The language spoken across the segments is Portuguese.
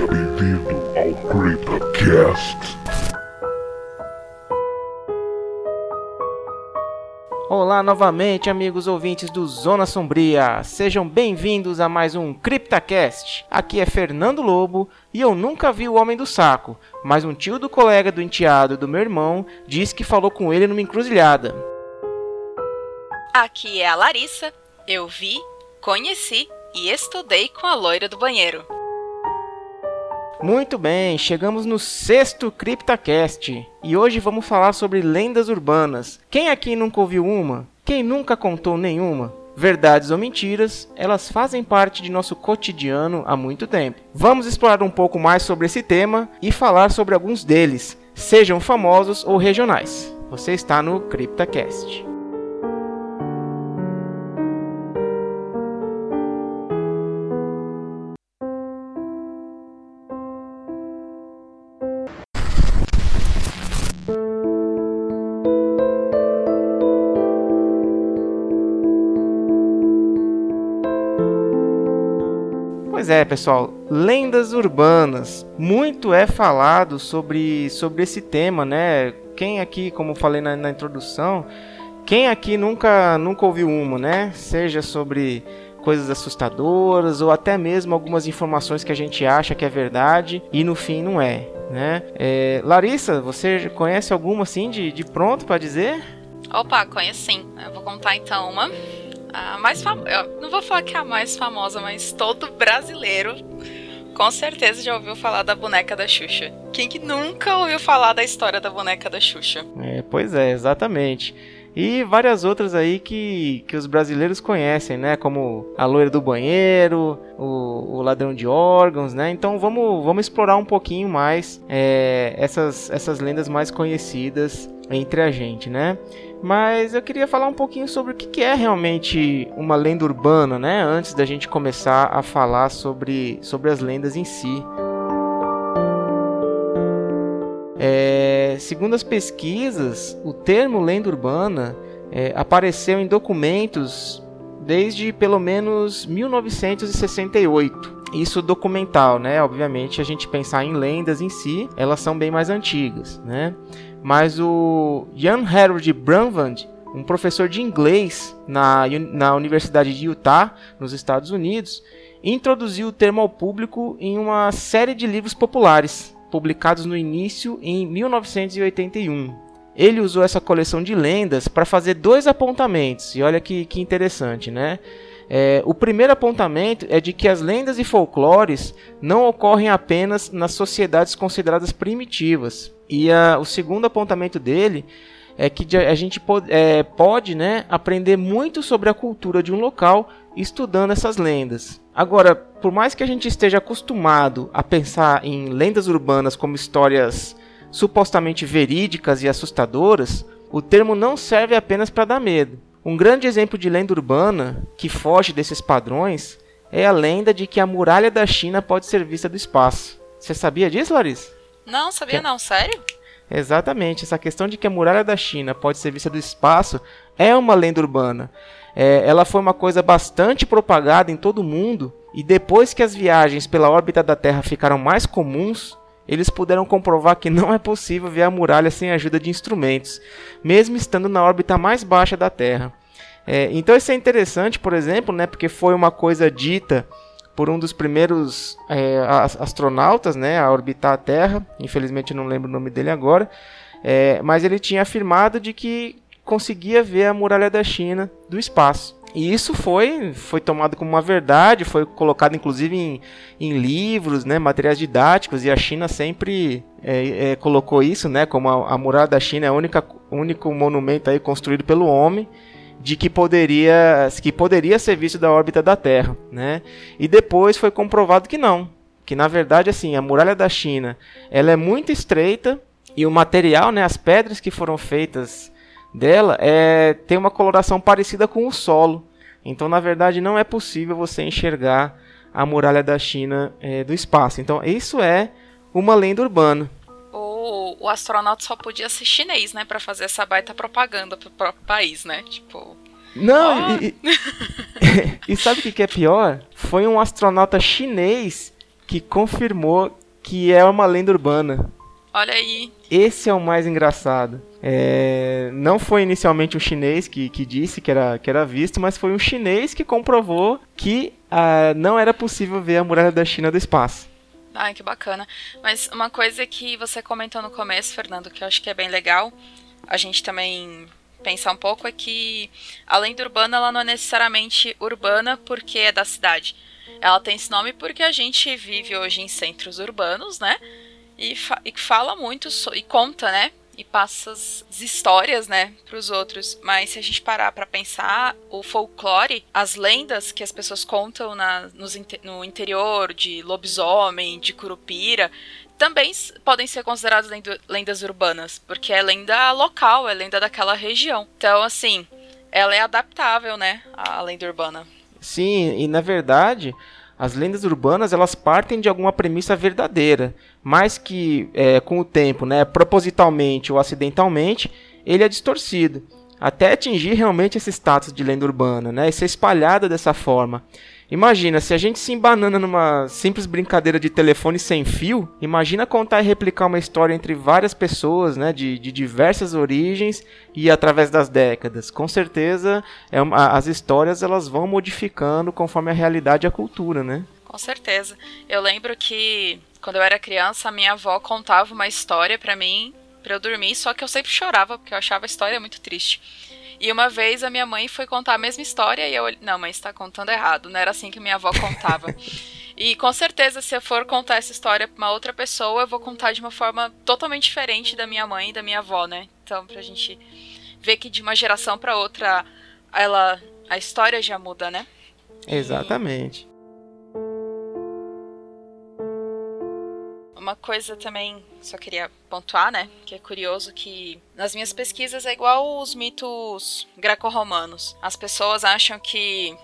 Seja bem-vindo ao CryptoCast. Olá novamente, amigos ouvintes do Zona Sombria. Sejam bem-vindos a mais um CryptaCast. Aqui é Fernando Lobo e eu nunca vi o Homem do Saco, mas um tio do colega do enteado do meu irmão disse que falou com ele numa encruzilhada. Aqui é a Larissa. Eu vi, conheci e estudei com a loira do banheiro. Muito bem, chegamos no sexto CryptaCast e hoje vamos falar sobre lendas urbanas. Quem aqui nunca ouviu uma? Quem nunca contou nenhuma? Verdades ou mentiras, elas fazem parte de nosso cotidiano há muito tempo. Vamos explorar um pouco mais sobre esse tema e falar sobre alguns deles, sejam famosos ou regionais. Você está no CryptaCast. Pois é, pessoal, lendas urbanas. Muito é falado sobre, sobre esse tema, né? Quem aqui, como falei na, na introdução, quem aqui nunca, nunca ouviu uma, né? Seja sobre coisas assustadoras ou até mesmo algumas informações que a gente acha que é verdade e no fim não é, né? É, Larissa, você conhece alguma assim de, de pronto para dizer? Opa, conheço sim. Eu vou contar então uma. A mais fam... Eu não vou falar que é a mais famosa, mas todo brasileiro com certeza já ouviu falar da boneca da Xuxa. Quem que nunca ouviu falar da história da boneca da Xuxa? É, pois é, exatamente. E várias outras aí que, que os brasileiros conhecem, né? Como a loira do banheiro, o, o ladrão de órgãos, né? Então vamos, vamos explorar um pouquinho mais é, essas, essas lendas mais conhecidas entre a gente, né? Mas eu queria falar um pouquinho sobre o que é realmente uma lenda urbana, né? Antes da gente começar a falar sobre, sobre as lendas em si. É, segundo as pesquisas, o termo lenda urbana é, apareceu em documentos desde pelo menos 1968. Isso documental, né? Obviamente, a gente pensar em lendas em si, elas são bem mais antigas, né? Mas o Jan Harold Brandvand, um professor de inglês na, na Universidade de Utah, nos Estados Unidos, introduziu o termo ao público em uma série de livros populares, publicados no início em 1981. Ele usou essa coleção de lendas para fazer dois apontamentos, e olha que, que interessante, né? É, o primeiro apontamento é de que as lendas e folclores não ocorrem apenas nas sociedades consideradas primitivas. E a, o segundo apontamento dele é que a gente pode, é, pode né, aprender muito sobre a cultura de um local estudando essas lendas. Agora, por mais que a gente esteja acostumado a pensar em lendas urbanas como histórias supostamente verídicas e assustadoras, o termo não serve apenas para dar medo. Um grande exemplo de lenda urbana que foge desses padrões é a lenda de que a muralha da China pode ser vista do espaço. Você sabia disso, Larissa? Não, sabia que... não, sério? Exatamente, essa questão de que a muralha da China pode ser vista do espaço é uma lenda urbana. É, ela foi uma coisa bastante propagada em todo o mundo e depois que as viagens pela órbita da Terra ficaram mais comuns, eles puderam comprovar que não é possível ver a muralha sem a ajuda de instrumentos, mesmo estando na órbita mais baixa da Terra. É, então isso é interessante, por exemplo, né, porque foi uma coisa dita por um dos primeiros é, astronautas né, a orbitar a Terra, infelizmente não lembro o nome dele agora, é, mas ele tinha afirmado de que conseguia ver a muralha da China do espaço. E isso foi, foi tomado como uma verdade, foi colocado inclusive em, em livros, né, materiais didáticos, e a China sempre é, é, colocou isso né, como a, a muralha da China é o único monumento aí construído pelo homem de que poderia, que poderia ser visto da órbita da Terra. Né? E depois foi comprovado que não, que na verdade assim, a muralha da China ela é muito estreita e o material, né, as pedras que foram feitas dela é, tem uma coloração parecida com o solo. Então, na verdade, não é possível você enxergar a muralha da China é, do espaço. Então, isso é uma lenda urbana. O, o astronauta só podia ser chinês, né, para fazer essa baita propaganda pro próprio país, né? Tipo. Não, oh. e, e, e, sabe o que, que é pior? Foi um astronauta chinês que confirmou que é uma lenda urbana. Olha aí. Esse é o mais engraçado. É, não foi inicialmente um chinês que, que disse que era, que era visto, mas foi um chinês que comprovou que ah, não era possível ver a muralha da China do espaço. Ai, que bacana. Mas uma coisa que você comentou no começo, Fernando, que eu acho que é bem legal, a gente também pensar um pouco é que a lenda urbana ela não é necessariamente urbana porque é da cidade. Ela tem esse nome porque a gente vive hoje em centros urbanos, né? E, fa e fala muito so e conta, né? E passa as histórias, né, para os outros. Mas se a gente parar para pensar, o folclore, as lendas que as pessoas contam na, nos, no interior de lobisomem, de curupira, também podem ser consideradas lendas urbanas, porque é lenda local, é lenda daquela região. Então, assim, ela é adaptável, né, à lenda urbana. Sim, e na verdade, as lendas urbanas elas partem de alguma premissa verdadeira, mas que é, com o tempo, né, propositalmente ou acidentalmente, ele é distorcido, até atingir realmente esse status de lenda urbana, né, e ser espalhada dessa forma. Imagina, se a gente se embanana numa simples brincadeira de telefone sem fio, imagina contar e replicar uma história entre várias pessoas, né, de, de diversas origens e através das décadas. Com certeza, é uma, as histórias elas vão modificando conforme a realidade e a cultura, né? Com certeza. Eu lembro que quando eu era criança, a minha avó contava uma história para mim para eu dormir, só que eu sempre chorava porque eu achava a história muito triste. E uma vez a minha mãe foi contar a mesma história e eu. Não, mãe, está contando errado. Não era assim que minha avó contava. e com certeza, se eu for contar essa história para uma outra pessoa, eu vou contar de uma forma totalmente diferente da minha mãe e da minha avó, né? Então, pra gente ver que de uma geração para outra, ela. A história já muda, né? Exatamente. Uma coisa também, só queria pontuar, né? Que é curioso que nas minhas pesquisas é igual os mitos greco-romanos. As pessoas acham que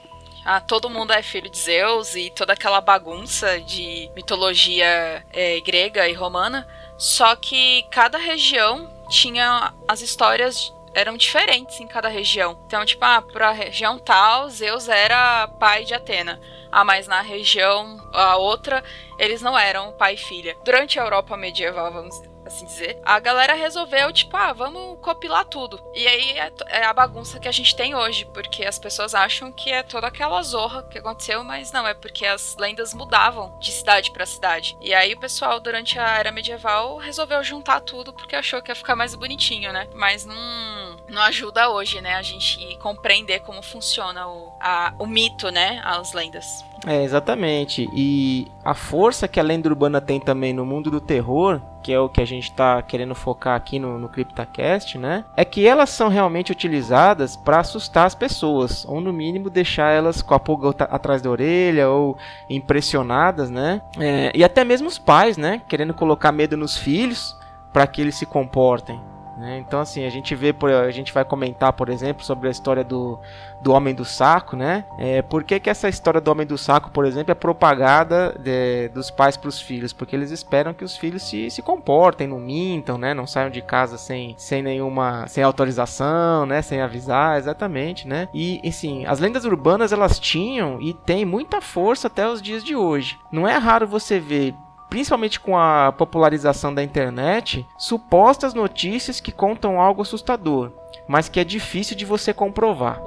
ah, todo mundo é filho de Zeus e toda aquela bagunça de mitologia é, grega e romana. Só que cada região tinha as histórias eram diferentes em cada região. Então, tipo, ah, pra região tal, Zeus era pai de Atena. Ah, mas na região, a outra, eles não eram pai e filha. Durante a Europa medieval, vamos assim dizer, a galera resolveu, tipo, ah, vamos copilar tudo. E aí é, é, a bagunça que a gente tem hoje, porque as pessoas acham que é toda aquela zorra que aconteceu, mas não, é porque as lendas mudavam de cidade para cidade. E aí o pessoal, durante a era medieval, resolveu juntar tudo porque achou que ia ficar mais bonitinho, né? Mas não, não ajuda hoje, né, a gente compreender como funciona o, a, o mito, né, as lendas. É, exatamente. E a força que a lenda urbana tem também no mundo do terror, que é o que a gente está querendo focar aqui no, no CryptaCast, né? É que elas são realmente utilizadas para assustar as pessoas, ou no mínimo deixar elas com a pulga atrás da orelha, ou impressionadas, né? É, e até mesmo os pais, né? Querendo colocar medo nos filhos para que eles se comportem. Né? Então, assim, a gente vê, a gente vai comentar, por exemplo, sobre a história do, do Homem do Saco, né? É, por que, que essa história do Homem do Saco, por exemplo, é propagada de, dos pais para os filhos? Porque eles esperam que os filhos se, se comportem, não mintam, né? Não saiam de casa sem, sem nenhuma, sem autorização, né? Sem avisar, exatamente, né? E, assim, as lendas urbanas, elas tinham e têm muita força até os dias de hoje. Não é raro você ver principalmente com a popularização da internet, supostas notícias que contam algo assustador, mas que é difícil de você comprovar.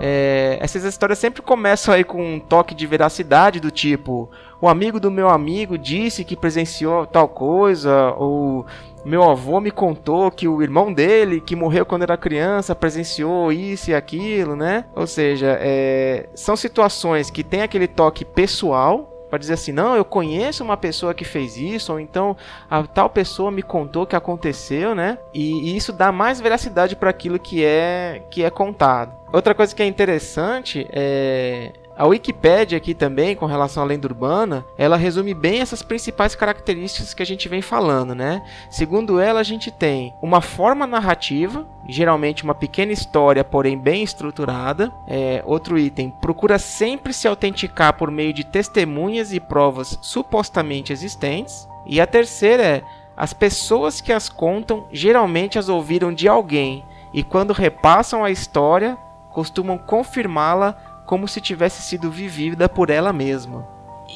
É, essas histórias sempre começam aí com um toque de veracidade do tipo o amigo do meu amigo disse que presenciou tal coisa ou meu avô me contou que o irmão dele, que morreu quando era criança, presenciou isso e aquilo, né? Ou seja, é, são situações que tem aquele toque pessoal, para dizer assim, não, eu conheço uma pessoa que fez isso, ou então a tal pessoa me contou que aconteceu, né? E, e isso dá mais veracidade para aquilo que é que é contado. Outra coisa que é interessante é a Wikipédia aqui também, com relação à lenda urbana, ela resume bem essas principais características que a gente vem falando, né? Segundo ela, a gente tem uma forma narrativa, geralmente uma pequena história, porém bem estruturada. É, outro item, procura sempre se autenticar por meio de testemunhas e provas supostamente existentes. E a terceira é, as pessoas que as contam geralmente as ouviram de alguém e quando repassam a história costumam confirmá-la como se tivesse sido vivida por ela mesma.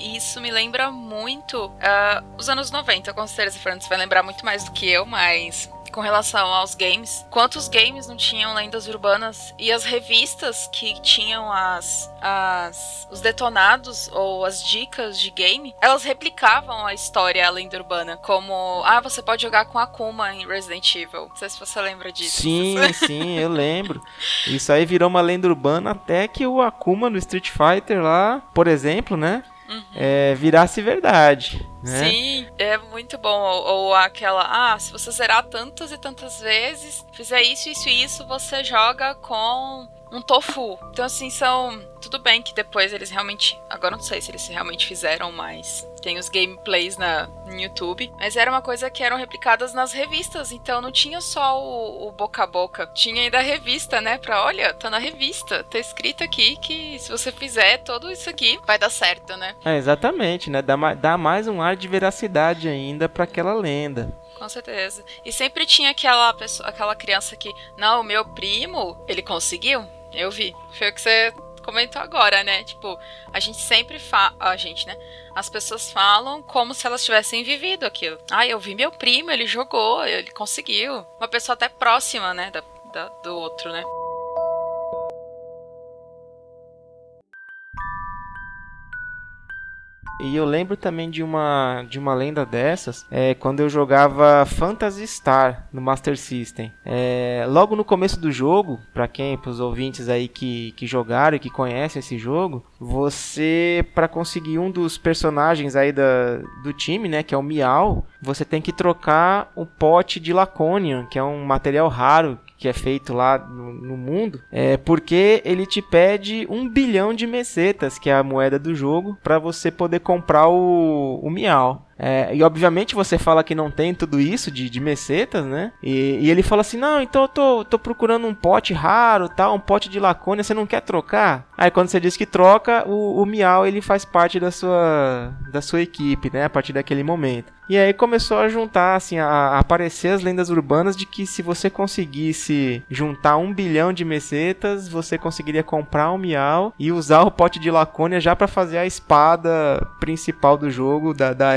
Isso me lembra muito uh, os anos 90, com certeza, Fernando, você vai lembrar muito mais do que eu, mas com relação aos games. Quantos games não tinham lendas urbanas? E as revistas que tinham as, as os detonados ou as dicas de game, elas replicavam a história, a lenda urbana. Como, ah, você pode jogar com Akuma em Resident Evil. Não sei se você lembra disso. Sim, sim, eu lembro. Isso aí virou uma lenda urbana até que o Akuma no Street Fighter lá, por exemplo, né? Uhum. é, virasse verdade. Né? Sim, é muito bom. Ou, ou, aquela, ah, se você zerar tantas e tantas vezes, fizer isso, isso e isso, você joga com um tofu. Então, assim, são. Tudo bem que depois eles realmente. Agora não sei se eles realmente fizeram mais. Tem os gameplays na, no YouTube. Mas era uma coisa que eram replicadas nas revistas. Então não tinha só o, o boca a boca. Tinha ainda a revista, né? Pra olha, tá na revista. Tá escrito aqui que se você fizer tudo isso aqui, vai dar certo, né? É, exatamente, né? Dá, dá mais um ar de veracidade ainda para aquela lenda com certeza. E sempre tinha aquela pessoa, aquela criança que, não, o meu primo, ele conseguiu. Eu vi. Foi o que você comentou agora, né? Tipo, a gente sempre fala. A gente, né? As pessoas falam como se elas tivessem vivido aquilo. Ah, eu vi meu primo, ele jogou, ele conseguiu. Uma pessoa até próxima, né? Da, da do outro, né? E eu lembro também de uma, de uma lenda dessas, é, quando eu jogava Phantasy Star no Master System. É, logo no começo do jogo, para quem, para os ouvintes aí que, que jogaram e que conhecem esse jogo, você, para conseguir um dos personagens aí da, do time, né, que é o Miau, você tem que trocar o pote de Laconian, que é um material raro que é feito lá no, no, mundo, é porque ele te pede um bilhão de mesetas, que é a moeda do jogo, para você poder comprar o, o Miau. É, e obviamente você fala que não tem tudo isso de, de mesetas, né? E, e, ele fala assim: Não, então eu tô, tô procurando um pote raro, tal, um pote de lacônia, você não quer trocar? Aí quando você diz que troca, o, o Miau ele faz parte da sua, da sua equipe, né? A partir daquele momento. E aí começou a juntar, assim, a, a aparecer as lendas urbanas de que se você conseguisse juntar um bilhão de mesetas, você conseguiria comprar um Miau e usar o pote de lacônia já para fazer a espada principal do jogo, da, da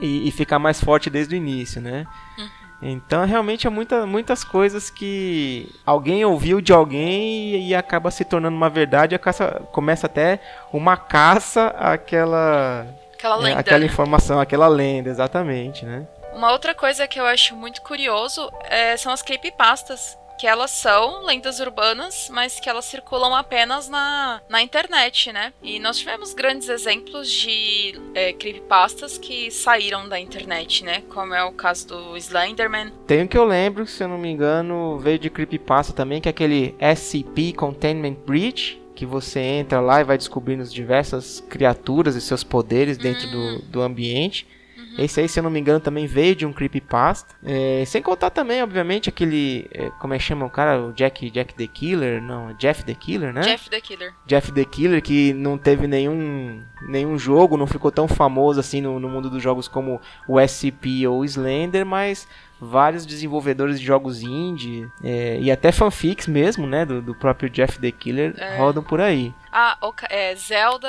E, e ficar mais forte desde o início, né? Uhum. Então, realmente, é muita, muitas coisas que alguém ouviu de alguém e, e acaba se tornando uma verdade. A caça, começa até uma caça àquela, aquela, é, lenda, é, aquela informação, aquela lenda, exatamente, né? Uma outra coisa que eu acho muito curioso é, são as creepypastas que elas são lendas urbanas, mas que elas circulam apenas na, na internet, né? E nós tivemos grandes exemplos de é, creepypastas que saíram da internet, né? Como é o caso do Slenderman. Tem um que eu lembro, se eu não me engano, veio de creepypasta também, que é aquele SCP Containment Breach, que você entra lá e vai descobrindo as diversas criaturas e seus poderes dentro hum. do, do ambiente. Esse aí, se eu não me engano, também veio de um creepypasta. É, sem contar também, obviamente, aquele. É, como é que chama o cara? O Jack, Jack the Killer? Não, Jeff the Killer, né? Jeff the Killer. Jeff the Killer, que não teve nenhum, nenhum jogo, não ficou tão famoso assim no, no mundo dos jogos como o SCP ou o Slender, mas vários desenvolvedores de jogos indie é, e até fanfics mesmo, né, do, do próprio Jeff the Killer é. rodam por aí. Ah, é Zelda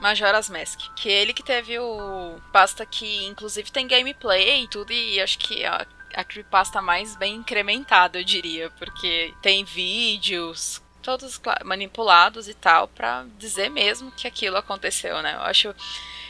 Majora's Mask, que ele que teve o pasta que inclusive tem gameplay e tudo e acho que a, a creepypasta mais bem incrementada, eu diria, porque tem vídeos todos manipulados e tal para dizer mesmo que aquilo aconteceu, né? Eu acho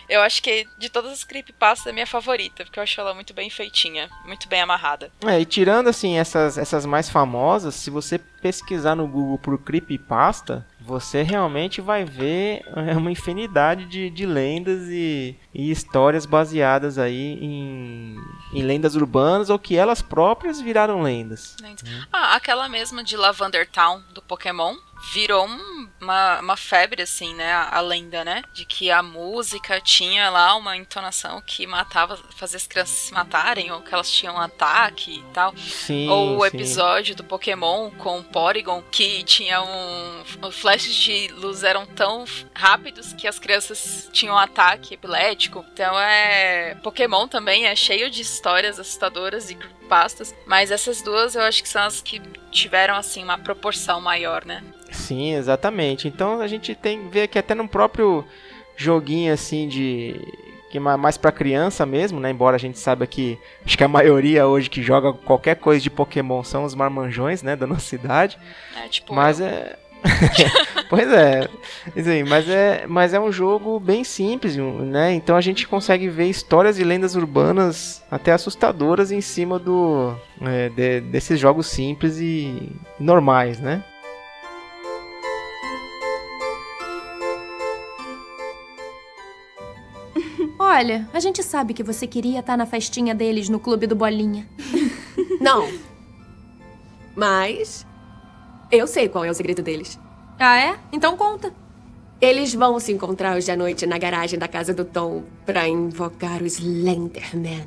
eu acho que de todas as creepypastas é minha favorita, porque eu acho ela muito bem feitinha, muito bem amarrada. É, e tirando assim essas, essas mais famosas, se você pesquisar no Google por creepypasta, você realmente vai ver é, uma infinidade de, de lendas e, e histórias baseadas aí em, em lendas urbanas ou que elas próprias viraram lendas. Ah, aquela mesma de Lavender Town do Pokémon virou um, uma, uma febre, assim, né? A, a, lenda, né? De que a música tinha lá uma entonação que matava, fazia as crianças se matarem, ou que elas tinham um ataque e tal. Sim, ou o sim. episódio do Pokémon com o Porygon, que tinha um. Flashes de luz eram tão rápidos que as crianças tinham um ataque epilético. Então é. Pokémon também é cheio de histórias assustadoras e pastas, mas essas duas eu acho que são as que tiveram assim uma proporção maior, né? Sim, exatamente. Então a gente tem vê que até no próprio joguinho assim de que mais para criança mesmo, né? Embora a gente saiba que acho que a maioria hoje que joga qualquer coisa de Pokémon são os marmanjões, né, da nossa cidade. É, tipo, Mas eu. é pois é, isso aí, mas é, mas é um jogo bem simples, né? Então a gente consegue ver histórias e lendas urbanas até assustadoras em cima do é, de- desses jogos simples e normais, né? Olha, a gente sabe que você queria estar na festinha deles no clube do Bolinha. Não. Mas. Eu sei qual é o segredo deles. Ah, é? Então conta. Eles vão se encontrar hoje à noite na garagem da casa do Tom pra invocar o Slenderman.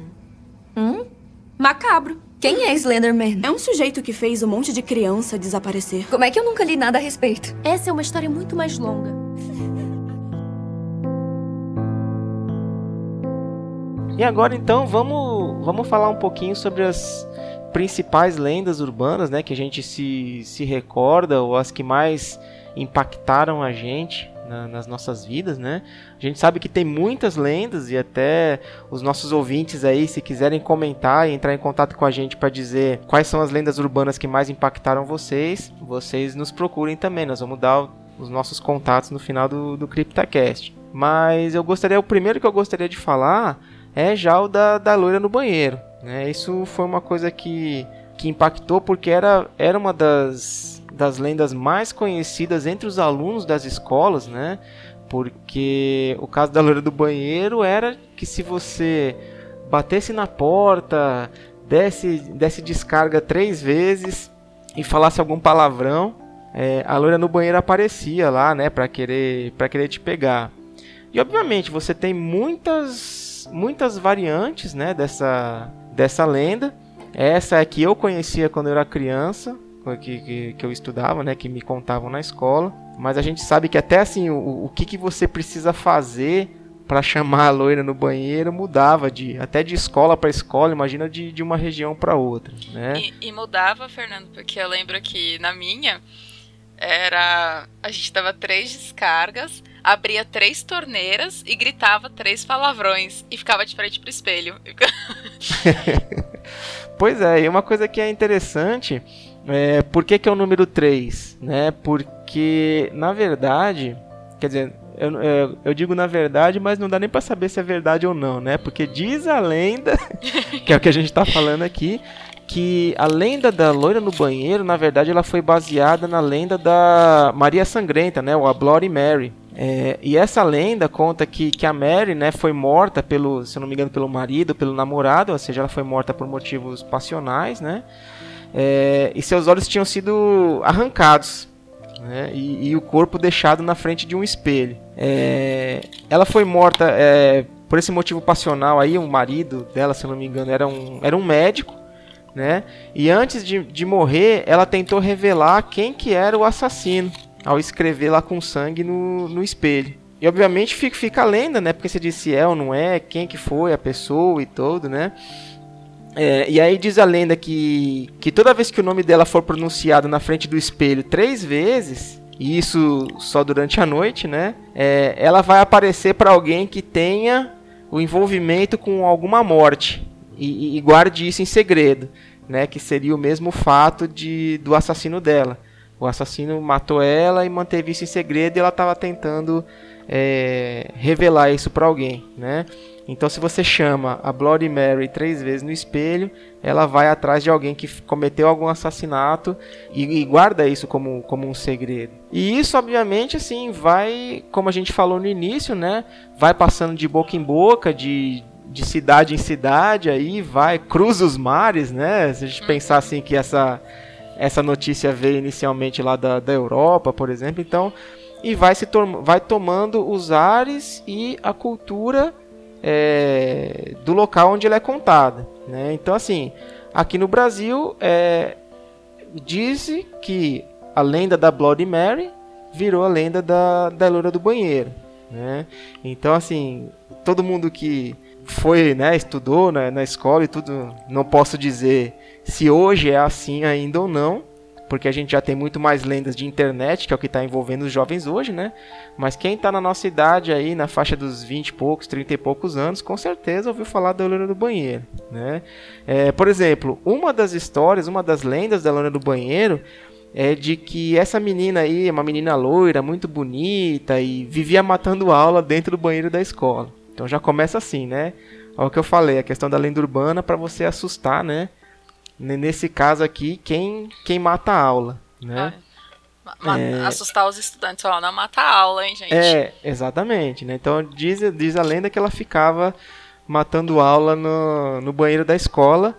Macabro. Quem é Slenderman? É um sujeito que fez um monte de criança desaparecer. Como é que eu nunca li nada a respeito? Essa é uma história muito mais longa. E agora então vamos, vamos falar um pouquinho sobre as principais lendas urbanas, né, que a gente se, se recorda ou as que mais impactaram a gente na- nas nossas vidas, né? A gente sabe que tem muitas lendas e até os nossos ouvintes aí, se quiserem comentar e entrar em contato com a gente para dizer quais são as lendas urbanas que mais impactaram vocês, vocês nos procurem também. Nós vamos dar os nossos contatos no final do, do CryptaCast. Mas eu gostaria, o primeiro que eu gostaria de falar é já o da, da loira no banheiro. Né? Isso foi uma coisa que, que impactou porque era, era uma das, das lendas mais conhecidas entre os alunos das escolas, né? Porque o caso da loira do banheiro era que se você batesse na porta, desse, desse descarga três vezes e falasse algum palavrão, é, a loira no banheiro aparecia lá, né? Pra querer, pra querer te pegar. E obviamente você tem muitas muitas variantes, né, dessa dessa lenda. Essa é que eu conhecia quando eu era criança, que, que, que eu estudava, né, que me contavam na escola. Mas a gente sabe que até assim o, o que, que você precisa fazer para chamar a loira no banheiro mudava de até de escola para escola, imagina de, de uma região para outra, né? E, e mudava, Fernando, porque eu lembro que na minha era. A gente dava três descargas, abria três torneiras e gritava três palavrões. E ficava de frente pro espelho. Pois é, e uma coisa que é interessante, é, por que, que é o número 3? Né? Porque, na verdade, quer dizer, eu, eu, eu digo na verdade, mas não dá nem pra saber se é verdade ou não, né? Porque diz a lenda, que é o que a gente tá falando aqui, que a lenda da loira no banheiro, na verdade, ela foi baseada na lenda da Maria Sangrenta, né? Ou a Bloody Mary. É, e essa lenda conta que, que a Mary, né, foi morta pelo, se não me engano, pelo marido, pelo namorado, ou seja, ela foi morta por motivos passionais, né? É, e seus olhos tinham sido arrancados, né? E, e o corpo deixado na frente de um espelho. É, ela foi morta é, por esse motivo passional aí, o marido dela, se não me engano, era um, era um médico, né? E antes de, de morrer, ela tentou revelar quem que era o assassino ao escrever lá com sangue no, no espelho. E obviamente fica, fica a lenda, né? Porque você disse é ou não é, quem que foi a pessoa e todo, né? É, e aí diz a lenda que, que toda vez que o nome dela for pronunciado na frente do espelho três vezes, e isso só durante a noite, né? É, ela vai aparecer para alguém que tenha o envolvimento com alguma morte e, e guarde isso em segredo, né? Que seria o mesmo fato de, do assassino dela. O assassino matou ela e manteve isso em segredo e ela estava tentando é, revelar isso para alguém, né? Então, se você chama a Bloody Mary três vezes no espelho, ela vai atrás de alguém que cometeu algum assassinato e, e, guarda isso como, como um segredo. E isso, obviamente, assim, vai, como a gente falou no início, né? Vai passando de boca em boca, de, de cidade em cidade, aí vai, cruza os mares, né? Se a gente pensar assim que essa, essa notícia veio inicialmente lá da, da Europa, por exemplo, então, e vai, se vai tomando os ares e a cultura é, do local onde ela é contada. Né? Então, assim, aqui no Brasil, é, diz que a lenda da Bloody Mary virou a lenda da, da loira do banheiro. Né? Então, assim, todo mundo que foi, né, estudou na, na escola e tudo, não posso dizer se hoje é assim ainda ou não, porque a gente já tem muito mais lendas de internet, que é o que está envolvendo os jovens hoje, né? Mas quem está na nossa idade aí, na faixa dos 20 e poucos, 30 e poucos anos, com certeza ouviu falar da loira do banheiro, né? É, por exemplo, uma das histórias, uma das lendas da loira do banheiro é de que essa menina aí, uma menina loira, muito bonita e vivia matando aula dentro do banheiro da escola. Então já começa assim, né? Olha o que eu falei, a questão da lenda urbana para você assustar, né? Nesse caso aqui, quem, quem mata a aula, né? Ah, é... Assustar os estudantes, ó, não mata a aula, hein, gente? É, exatamente, né? Então diz, diz a lenda que ela ficava matando aula no, no banheiro da escola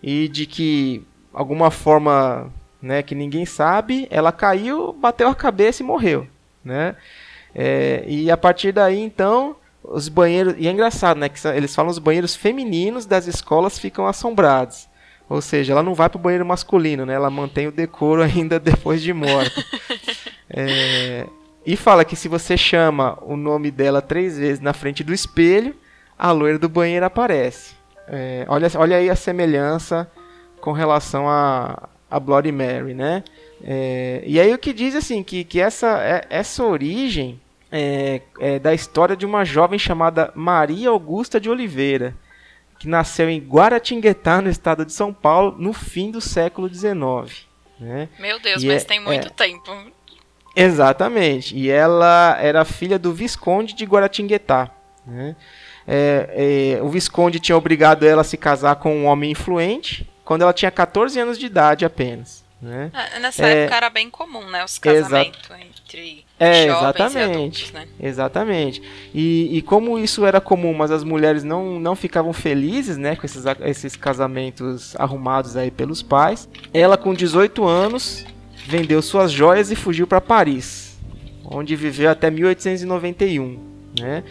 e de que alguma forma né, que ninguém sabe, ela caiu, bateu a cabeça e morreu, né? É, e a partir daí, então, os banheiros. E é engraçado, né? Que eles falam os banheiros femininos das escolas ficam assombrados. Ou seja, ela não vai para o banheiro masculino, né? Ela mantém o decoro ainda depois de morta. é, e fala que se você chama o nome dela três vezes na frente do espelho, a loira do banheiro aparece. É, olha, olha aí a semelhança com relação a, a Bloody Mary, né? É, e aí o que diz assim que, que essa, é, essa origem é, é, da história de uma jovem chamada Maria Augusta de Oliveira, que nasceu em Guaratinguetá, no estado de São Paulo, no fim do século XIX. Né? Meu Deus, e mas é, tem muito é. tempo. Exatamente. E ela era filha do Visconde de Guaratinguetá. Né? É, é, o Visconde tinha obrigado ela a se casar com um homem influente quando ela tinha 14 anos de idade apenas. Né? É, nessa é, época era bem comum, né? Os casamentos entre é, jovens exatamente, e adultos, né? Exatamente. E, e como isso era comum, mas as mulheres não, não ficavam felizes, né? Com esses, esses casamentos arrumados aí pelos pais. Ela, com 18 anos, vendeu suas joias e fugiu para Paris, onde viveu até 1891, né?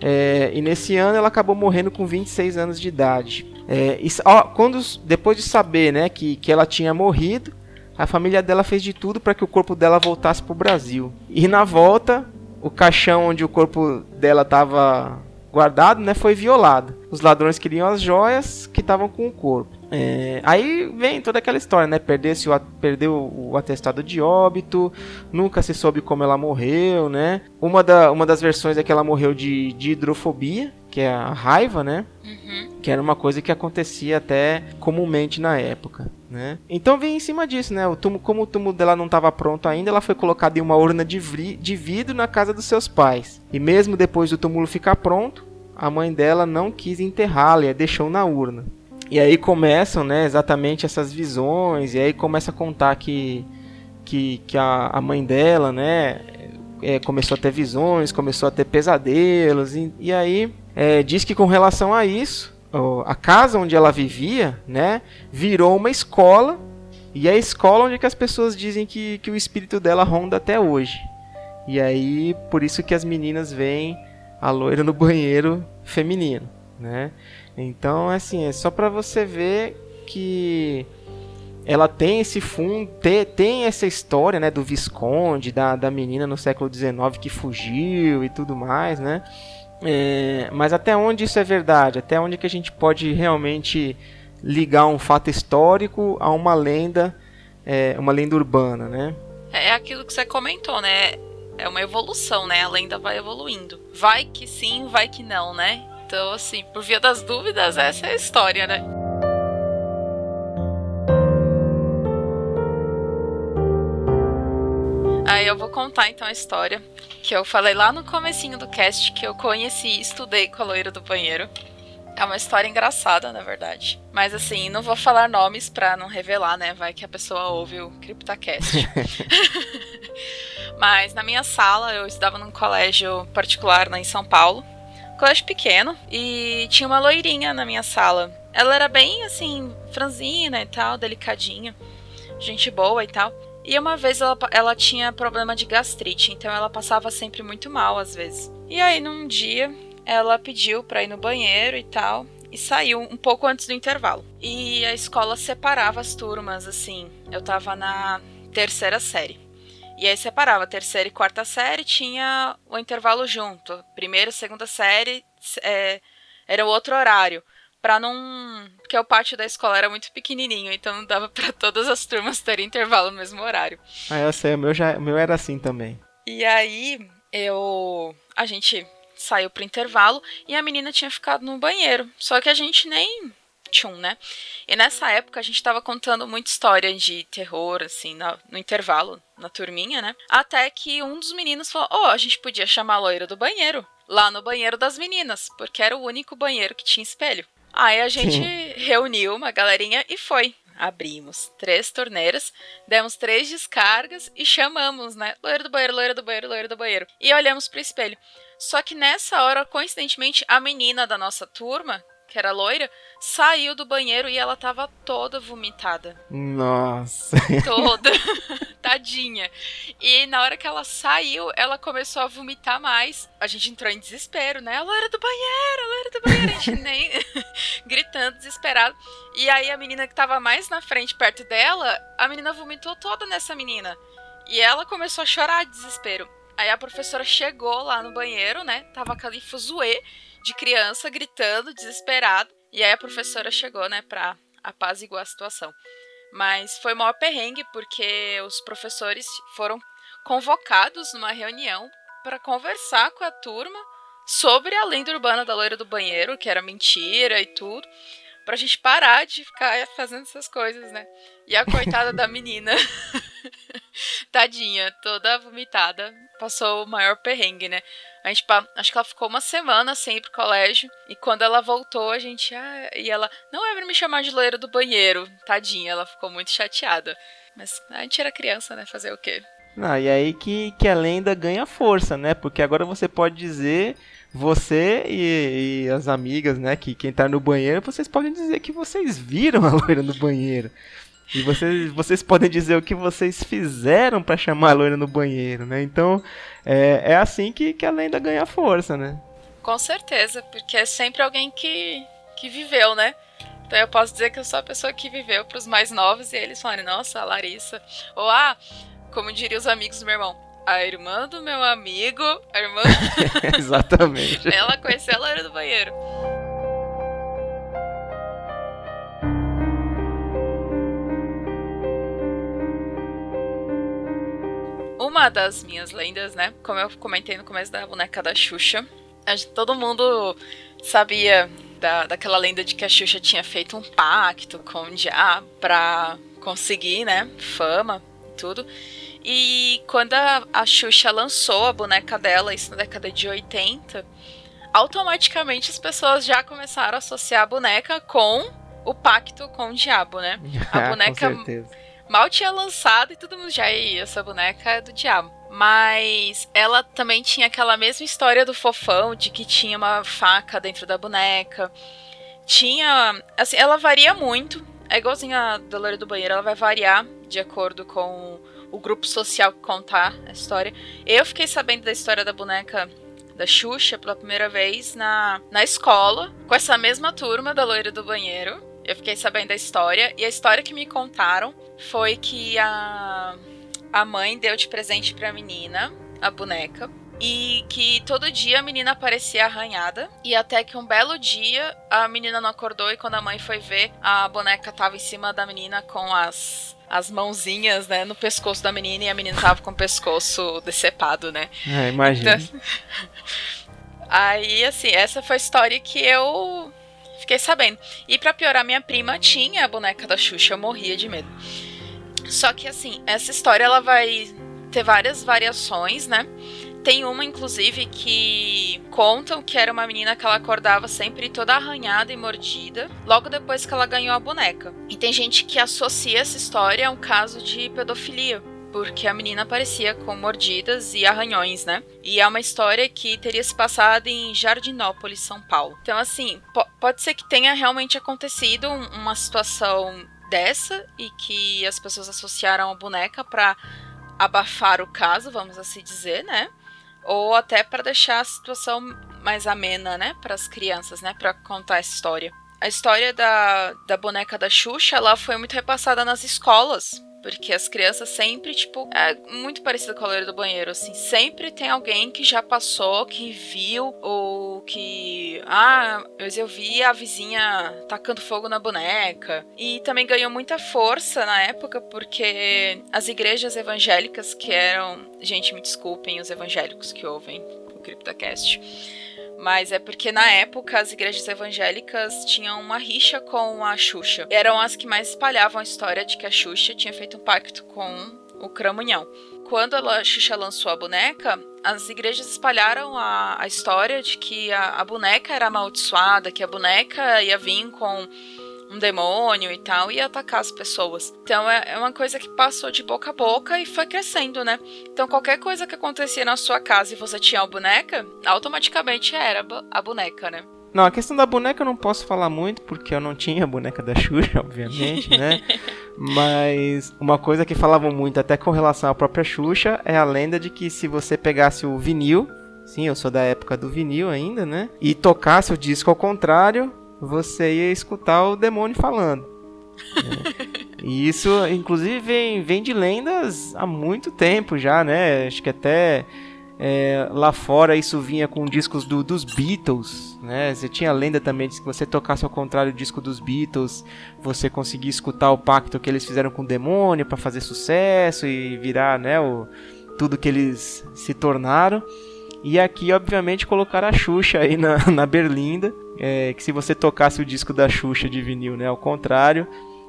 É, e nesse ano ela acabou morrendo com 26 anos de idade. É, e, ó, quando, depois de saber né, que, que ela tinha morrido, a família dela fez de tudo para que o corpo dela voltasse para o Brasil. E na volta, o caixão onde o corpo dela estava guardado né, foi violado. Os ladrões queriam as joias que estavam com o corpo. É, aí vem toda aquela história, né? O, perdeu o atestado de óbito, nunca se soube como ela morreu, né? Uma, da, uma das versões é que ela morreu de, de hidrofobia, que é a raiva, né? Uhum. Que era uma coisa que acontecia até comumente na época. Né? Então vem em cima disso, né? O túmulo, como o túmulo dela não estava pronto ainda, ela foi colocada em uma urna de, de vidro na casa dos seus pais. E mesmo depois do túmulo ficar pronto, a mãe dela não quis enterrá-la e a deixou na urna. E aí começam, né, exatamente essas visões, e aí começa a contar que, que, que a, a mãe dela, né, é, começou a ter visões, começou a ter pesadelos, e, e aí é, diz que com relação a isso, a casa onde ela vivia, né, virou uma escola, e é a escola onde que as pessoas dizem que, que o espírito dela ronda até hoje. E aí, por isso que as meninas veem a loira no banheiro feminino, né? Então, assim, é só para você ver que ela tem esse fundo, tem, tem essa história, né, do Visconde, da, da menina no século XIX que fugiu e tudo mais, né? É, mas até onde isso é verdade? Até onde que a gente pode realmente ligar um fato histórico a uma lenda, é, uma lenda urbana, né? É aquilo que você comentou, né? É uma evolução, né? A lenda vai evoluindo. Vai que sim, vai que não, né? Então, assim, por via das dúvidas, essa é a história, né? Aí eu vou contar então a história que eu falei lá no comecinho do cast que eu conheci e estudei com a loira do banheiro. É uma história engraçada, na verdade. Mas assim, não vou falar nomes pra não revelar, né? Vai que a pessoa ouve o CryptoCast. Mas na minha sala, eu estudava num colégio particular lá em São Paulo colégio pequeno e tinha uma loirinha na minha sala. Ela era bem assim, franzina e tal, delicadinha, gente boa e tal. E uma vez ela, ela tinha problema de gastrite, então ela passava sempre muito mal às vezes. E aí num dia ela pediu pra ir no banheiro e tal, e saiu um pouco antes do intervalo. E a escola separava as turmas, assim. Eu tava na terceira série. E aí separava terceira e quarta série, tinha o intervalo junto. Primeira e segunda série é, era o outro horário. pra não. Porque o pátio da escola era muito pequenininho, então não dava pra todas as turmas terem intervalo no mesmo horário. Ah, eu sei, o meu, já, o meu era assim também. E aí, eu. A gente saiu pro intervalo e a menina tinha ficado no banheiro. Só que a gente nem. Tchum, né? E nessa época a gente tava contando muita história de terror, assim, no, no intervalo, na turminha, né? Até que um dos meninos falou: Ô, oh, a gente podia chamar a loira do banheiro. Lá no banheiro das meninas, porque era o único banheiro que tinha espelho. Aí a gente Sim. reuniu uma galerinha e foi. Abrimos três torneiras, demos três descargas e chamamos, né? Loira do banheiro, loira do banheiro, loira do banheiro. E olhamos pro espelho. Só que nessa hora, coincidentemente, a menina da nossa turma, que era loira, saiu do banheiro e ela tava toda vomitada. Nossa. Toda. Tadinha. E na hora que ela saiu, ela começou a vomitar mais. A gente entrou em desespero, né? A loira do banheiro, a loira do banheiro. A gente nem gritando, desesperado. E aí a menina que tava mais na frente, perto dela, a menina vomitou toda nessa menina. E ela começou a chorar de desespero. Aí a professora chegou lá no banheiro, né? Tava aquele fuzuê de criança gritando, desesperado. E aí a professora chegou, né, pra apaziguar a situação. Mas foi maior perrengue porque os professores foram convocados numa reunião para conversar com a turma sobre a lenda urbana da loira do banheiro, que era mentira e tudo, pra gente parar de ficar fazendo essas coisas, né? E a coitada da menina, tadinha, toda vomitada, passou o maior perrengue, né? A gente, acho que ela ficou uma semana sem ir pro colégio. E quando ela voltou, a gente. Ah, e ela. Não é pra me chamar de loira do banheiro. Tadinha, ela ficou muito chateada. Mas a gente era criança, né? Fazer o quê? Não, e aí que, que a lenda ganha força, né? Porque agora você pode dizer, você e, e as amigas, né? Que quem tá no banheiro, vocês podem dizer que vocês viram a loira no banheiro. E vocês, vocês podem dizer o que vocês fizeram para chamar a loira no banheiro, né? Então, é, é assim que, que a lenda ganha força, né? Com certeza, porque é sempre alguém que, que viveu, né? Então eu posso dizer que eu sou a pessoa que viveu para os mais novos e eles falam, nossa, a Larissa. Ou, ah, como diriam os amigos do meu irmão, a irmã do meu amigo, a irmã. Exatamente. Ela conheceu a loira do banheiro. Uma das minhas lendas, né? Como eu comentei no começo da boneca da Xuxa, todo mundo sabia da, daquela lenda de que a Xuxa tinha feito um pacto com o diabo pra conseguir, né? Fama e tudo. E quando a, a Xuxa lançou a boneca dela, isso na década de 80, automaticamente as pessoas já começaram a associar a boneca com o pacto com o diabo, né? A boneca. Mal tinha lançado e todo mundo já, ia essa boneca é do diabo. Mas ela também tinha aquela mesma história do fofão, de que tinha uma faca dentro da boneca. Tinha. Assim, ela varia muito. É igualzinho a da Loura do Banheiro, ela vai variar de acordo com o grupo social que contar a história. Eu fiquei sabendo da história da boneca da Xuxa pela primeira vez na, na escola, com essa mesma turma da Loira do Banheiro. Eu fiquei sabendo da história, e a história que me contaram foi que a, a mãe deu de presente pra menina a boneca. E que todo dia a menina aparecia arranhada. E até que um belo dia a menina não acordou. E quando a mãe foi ver, a boneca tava em cima da menina com as, as mãozinhas, né, no pescoço da menina. E a menina tava com o pescoço decepado, né? É, imagina. Então, aí, assim, essa foi a história que eu fiquei sabendo. E para piorar, minha prima tinha a boneca da Xuxa. Eu morria de medo. Só que assim, essa história ela vai ter várias variações, né? Tem uma, inclusive, que contam que era uma menina que ela acordava sempre toda arranhada e mordida, logo depois que ela ganhou a boneca. E tem gente que associa essa história a um caso de pedofilia, porque a menina aparecia com mordidas e arranhões, né? E é uma história que teria se passado em Jardinópolis, São Paulo. Então, assim, pode ser que tenha realmente acontecido uma situação dessa e que as pessoas associaram a boneca para abafar o caso, vamos assim dizer, né? Ou até para deixar a situação mais amena, né, para as crianças, né, para contar essa história. A história da, da boneca da Xuxa, ela foi muito repassada nas escolas Porque as crianças sempre, tipo, é muito parecido com a loira do banheiro, assim. Sempre tem alguém que já passou, que viu, ou que. Ah, mas eu vi a vizinha tacando fogo na boneca. E também ganhou muita força na época, porque as igrejas evangélicas, que eram. Gente, me desculpem os evangélicos que ouvem o CryptoCast mas é porque na época as igrejas evangélicas tinham uma rixa com a Xuxa. Eram as que mais espalhavam a história de que a Xuxa tinha feito um pacto com o Cramunhão. Quando a Xuxa lançou a boneca, as igrejas espalharam a, a história de que a, a boneca era amaldiçoada, que a boneca ia vir com um demônio e tal, e atacar as pessoas. Então é, é uma coisa que passou de boca a boca e foi crescendo, né? Então qualquer coisa que acontecia na sua casa e você tinha a boneca, automaticamente era a boneca, né? Não, a questão da boneca eu não posso falar muito, porque eu não tinha a boneca da Xuxa, obviamente, né? Mas uma coisa que falavam muito, até com relação à própria Xuxa, é a lenda de que se você pegasse o vinil, sim, eu sou da época do vinil ainda, né? E tocasse o disco ao contrário, você ia escutar o demônio falando. Né? E isso, inclusive, vem, vem de lendas há muito tempo já, né? Acho que até é, lá fora isso vinha com discos do, dos Beatles, né? Você tinha a lenda também de que você tocasse ao contrário o disco dos Beatles, você conseguia escutar o pacto que eles fizeram com o demônio para fazer sucesso e virar, né, o, tudo que eles se tornaram. E aqui, obviamente, colocaram a Xuxa aí na, na berlinda, é, que se você tocasse o disco da Xuxa de vinil, né, ao contrário,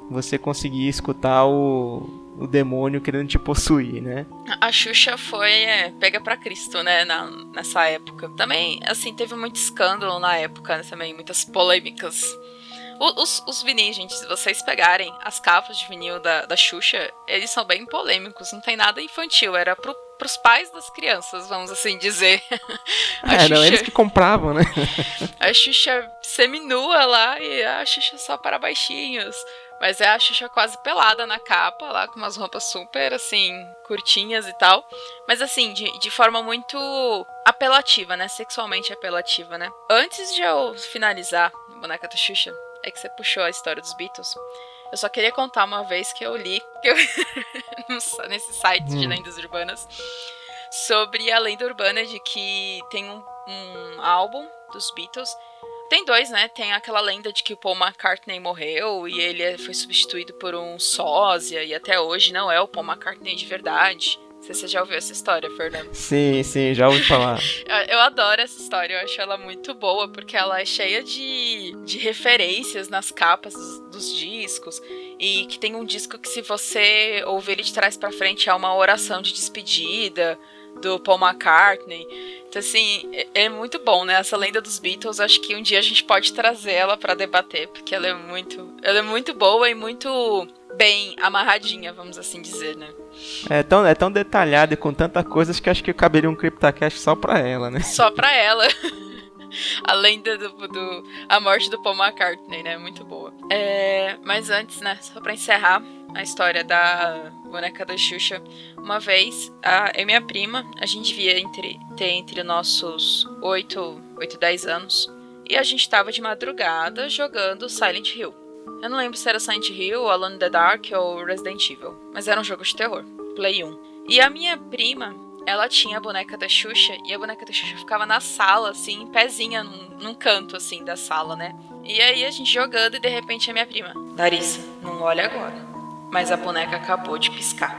você conseguia escutar o, o demônio querendo te possuir, né? A Xuxa foi é, pega para Cristo, né, na, nessa época. Também, assim, teve muito escândalo na época, né, também, muitas polêmicas. Os, os vinis, gente, se vocês pegarem as capas de vinil da, da Xuxa, eles são bem polêmicos, não tem nada infantil, era pro pros pais das crianças, vamos assim dizer. A é, Xuxa, não, eles que compravam, né? a Xuxa seminua lá e a Xuxa só para baixinhos. Mas é a Xuxa quase pelada na capa, lá com umas roupas super, assim, curtinhas e tal. Mas assim, de, de forma muito apelativa, né? Sexualmente apelativa, né? Antes de eu finalizar Boneca da Xuxa, é que você puxou a história dos Beatles. Eu só queria contar uma vez que eu li que eu, nesse site hum. de lendas urbanas sobre a lenda urbana de que tem um, um álbum dos Beatles. Tem dois, né? Tem aquela lenda de que o Paul McCartney morreu e ele foi substituído por um sósia e até hoje não é o Paul McCartney de verdade. Não sei se você já ouviu essa história, Fernando. Sim, sim, já ouvi falar. eu, adoro essa história, eu acho ela muito boa, porque ela é cheia de, de referências nas capas dos, dos discos. E que tem um disco que, se você ouvir ele de trás para frente, é uma oração de despedida do Paul McCartney. Então, assim, é, é, muito bom, né? Essa lenda dos Beatles, acho que um dia a gente pode trazer ela para debater, porque ela é muito, ela é muito boa e muito bem amarradinha, vamos assim dizer, né? É tão, é tão detalhada e com tantas coisas que acho que caberia um CryptoCast só pra ela, né? Só pra ela. a lenda do, do, a morte do Paul McCartney, né? Muito boa. É, mas antes, né? Só pra encerrar a história da boneca da Xuxa. Uma vez, a, eu e minha prima, a gente devia entre, ter entre nossos 8, 8 10 anos. E a gente tava de madrugada jogando Silent Hill. Eu não lembro se era Silent Hill, Alone in the Dark ou Resident Evil, mas era um jogo de terror, Play 1. E a minha prima, ela tinha a boneca da Xuxa e a boneca da Xuxa ficava na sala, assim, pezinha, num, num canto, assim, da sala, né? E aí a gente jogando e de repente a minha prima, Larissa, não olha agora. Mas a boneca acabou de piscar.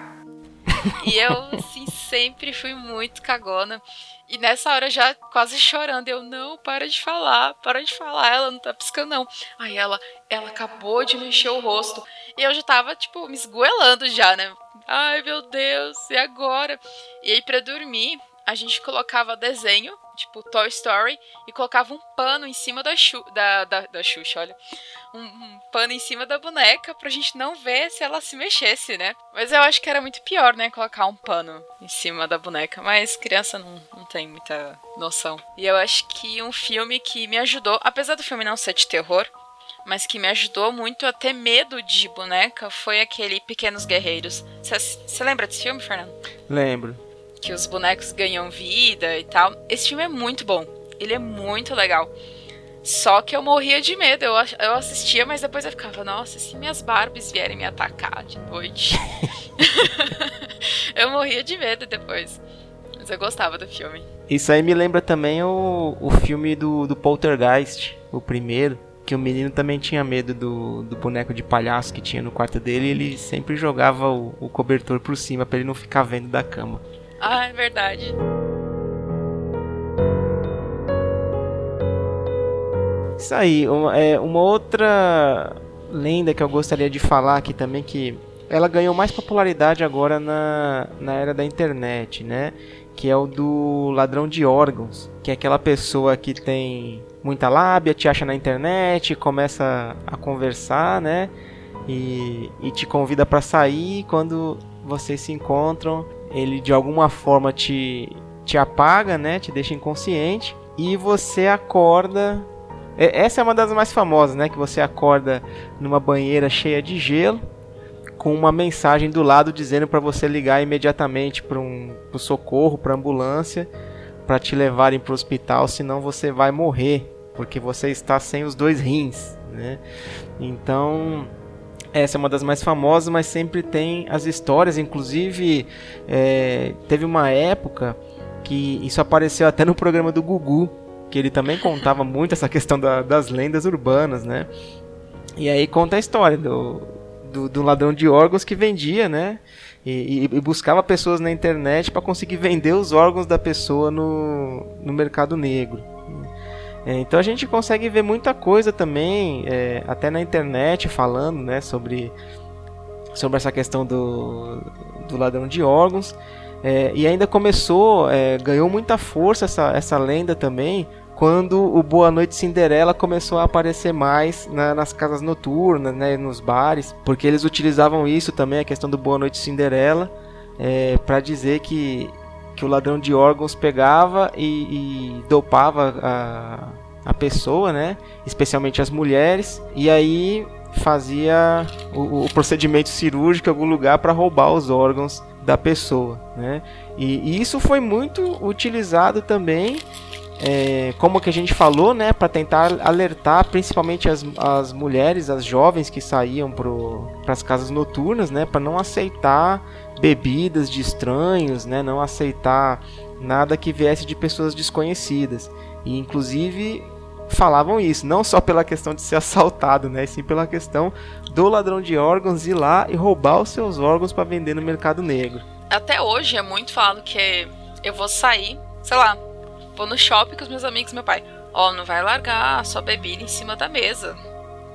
e eu, assim, sempre fui muito cagona. E nessa hora já quase chorando, eu não, para de falar, para de falar, ela não tá piscando não. Aí ela, ela acabou de mexer o rosto. E eu já tava, tipo, me esgoelando já, né? Ai, meu Deus, e agora? E aí para dormir, a gente colocava desenho, tipo Toy Story, e colocava um pano em cima da, Xu, da, da, da Xuxa, olha. Um, um, pano em cima da boneca pra gente não ver se ela se mexesse, né? Mas eu acho que era muito pior, né? Colocar um pano em cima da boneca. Mas criança não, não tem muita noção. E eu acho que um filme que me ajudou, apesar do filme não ser de terror, mas que me ajudou muito a ter medo de boneca foi aquele Pequenos Guerreiros. Você lembra desse filme, Fernando? Lembro que os bonecos ganham vida e tal. Esse filme é muito bom. Ele é muito legal. Só que eu morria de medo. Eu, eu assistia, mas depois eu ficava, nossa, se minhas Barbies vierem me atacar de noite. eu morria de medo depois. Mas eu gostava do filme. Isso aí me lembra também o, o filme do, do Poltergeist, o primeiro. Que o menino também tinha medo do, do boneco de palhaço que tinha no quarto dele e ele sempre jogava o, o cobertor por cima para ele não ficar vendo da cama. Ah, é verdade. Isso aí, uma, é, uma outra lenda que eu gostaria de falar aqui também que ela ganhou mais popularidade agora na, na era da internet, né? Que é o do ladrão de órgãos, que é aquela pessoa que tem muita lábia, te acha na internet, começa a conversar, né? E, e te convida para sair. Quando vocês se encontram, ele de alguma forma te, te apaga, né? Te deixa inconsciente e você acorda. Essa é uma das mais famosas, né? Que você acorda numa banheira cheia de gelo, com uma mensagem do lado dizendo para você ligar imediatamente para um pro socorro, para ambulância, para te levarem para o hospital, senão você vai morrer, porque você está sem os dois rins, né? Então essa é uma das mais famosas, mas sempre tem as histórias. Inclusive, é, teve uma época que isso apareceu até no programa do Gugu, que ele também contava muito essa questão da, das lendas urbanas, né? E aí conta a história do, do, do ladrão de órgãos que vendia, né? E, e, e buscava pessoas na internet para conseguir vender os órgãos da pessoa no, no mercado negro. É, então a gente consegue ver muita coisa também, é, até na internet, falando né, sobre, sobre essa questão do, do ladrão de órgãos. É, e ainda começou, é, ganhou muita força essa, essa lenda também, quando o Boa Noite Cinderela começou a aparecer mais na, nas casas noturnas, né, nos bares, porque eles utilizavam isso também, a questão do Boa Noite Cinderela, é, para dizer que que o ladrão de órgãos pegava e, e dopava a, a pessoa, né? Especialmente as mulheres, e aí fazia o, o procedimento cirúrgico em algum lugar para roubar os órgãos da pessoa, né? E, e isso foi muito utilizado também é, como que a gente falou, né, para tentar alertar principalmente as, as mulheres, as jovens que saíam para as casas noturnas, né, para não aceitar bebidas de estranhos, né, não aceitar nada que viesse de pessoas desconhecidas. E inclusive falavam isso, não só pela questão de ser assaltado, né, sim pela questão do ladrão de órgãos ir lá e roubar os seus órgãos para vender no mercado negro. Até hoje é muito falado que eu vou sair, sei lá, vou no shopping com os meus amigos, meu pai, ó, oh, não vai largar sua bebida em cima da mesa.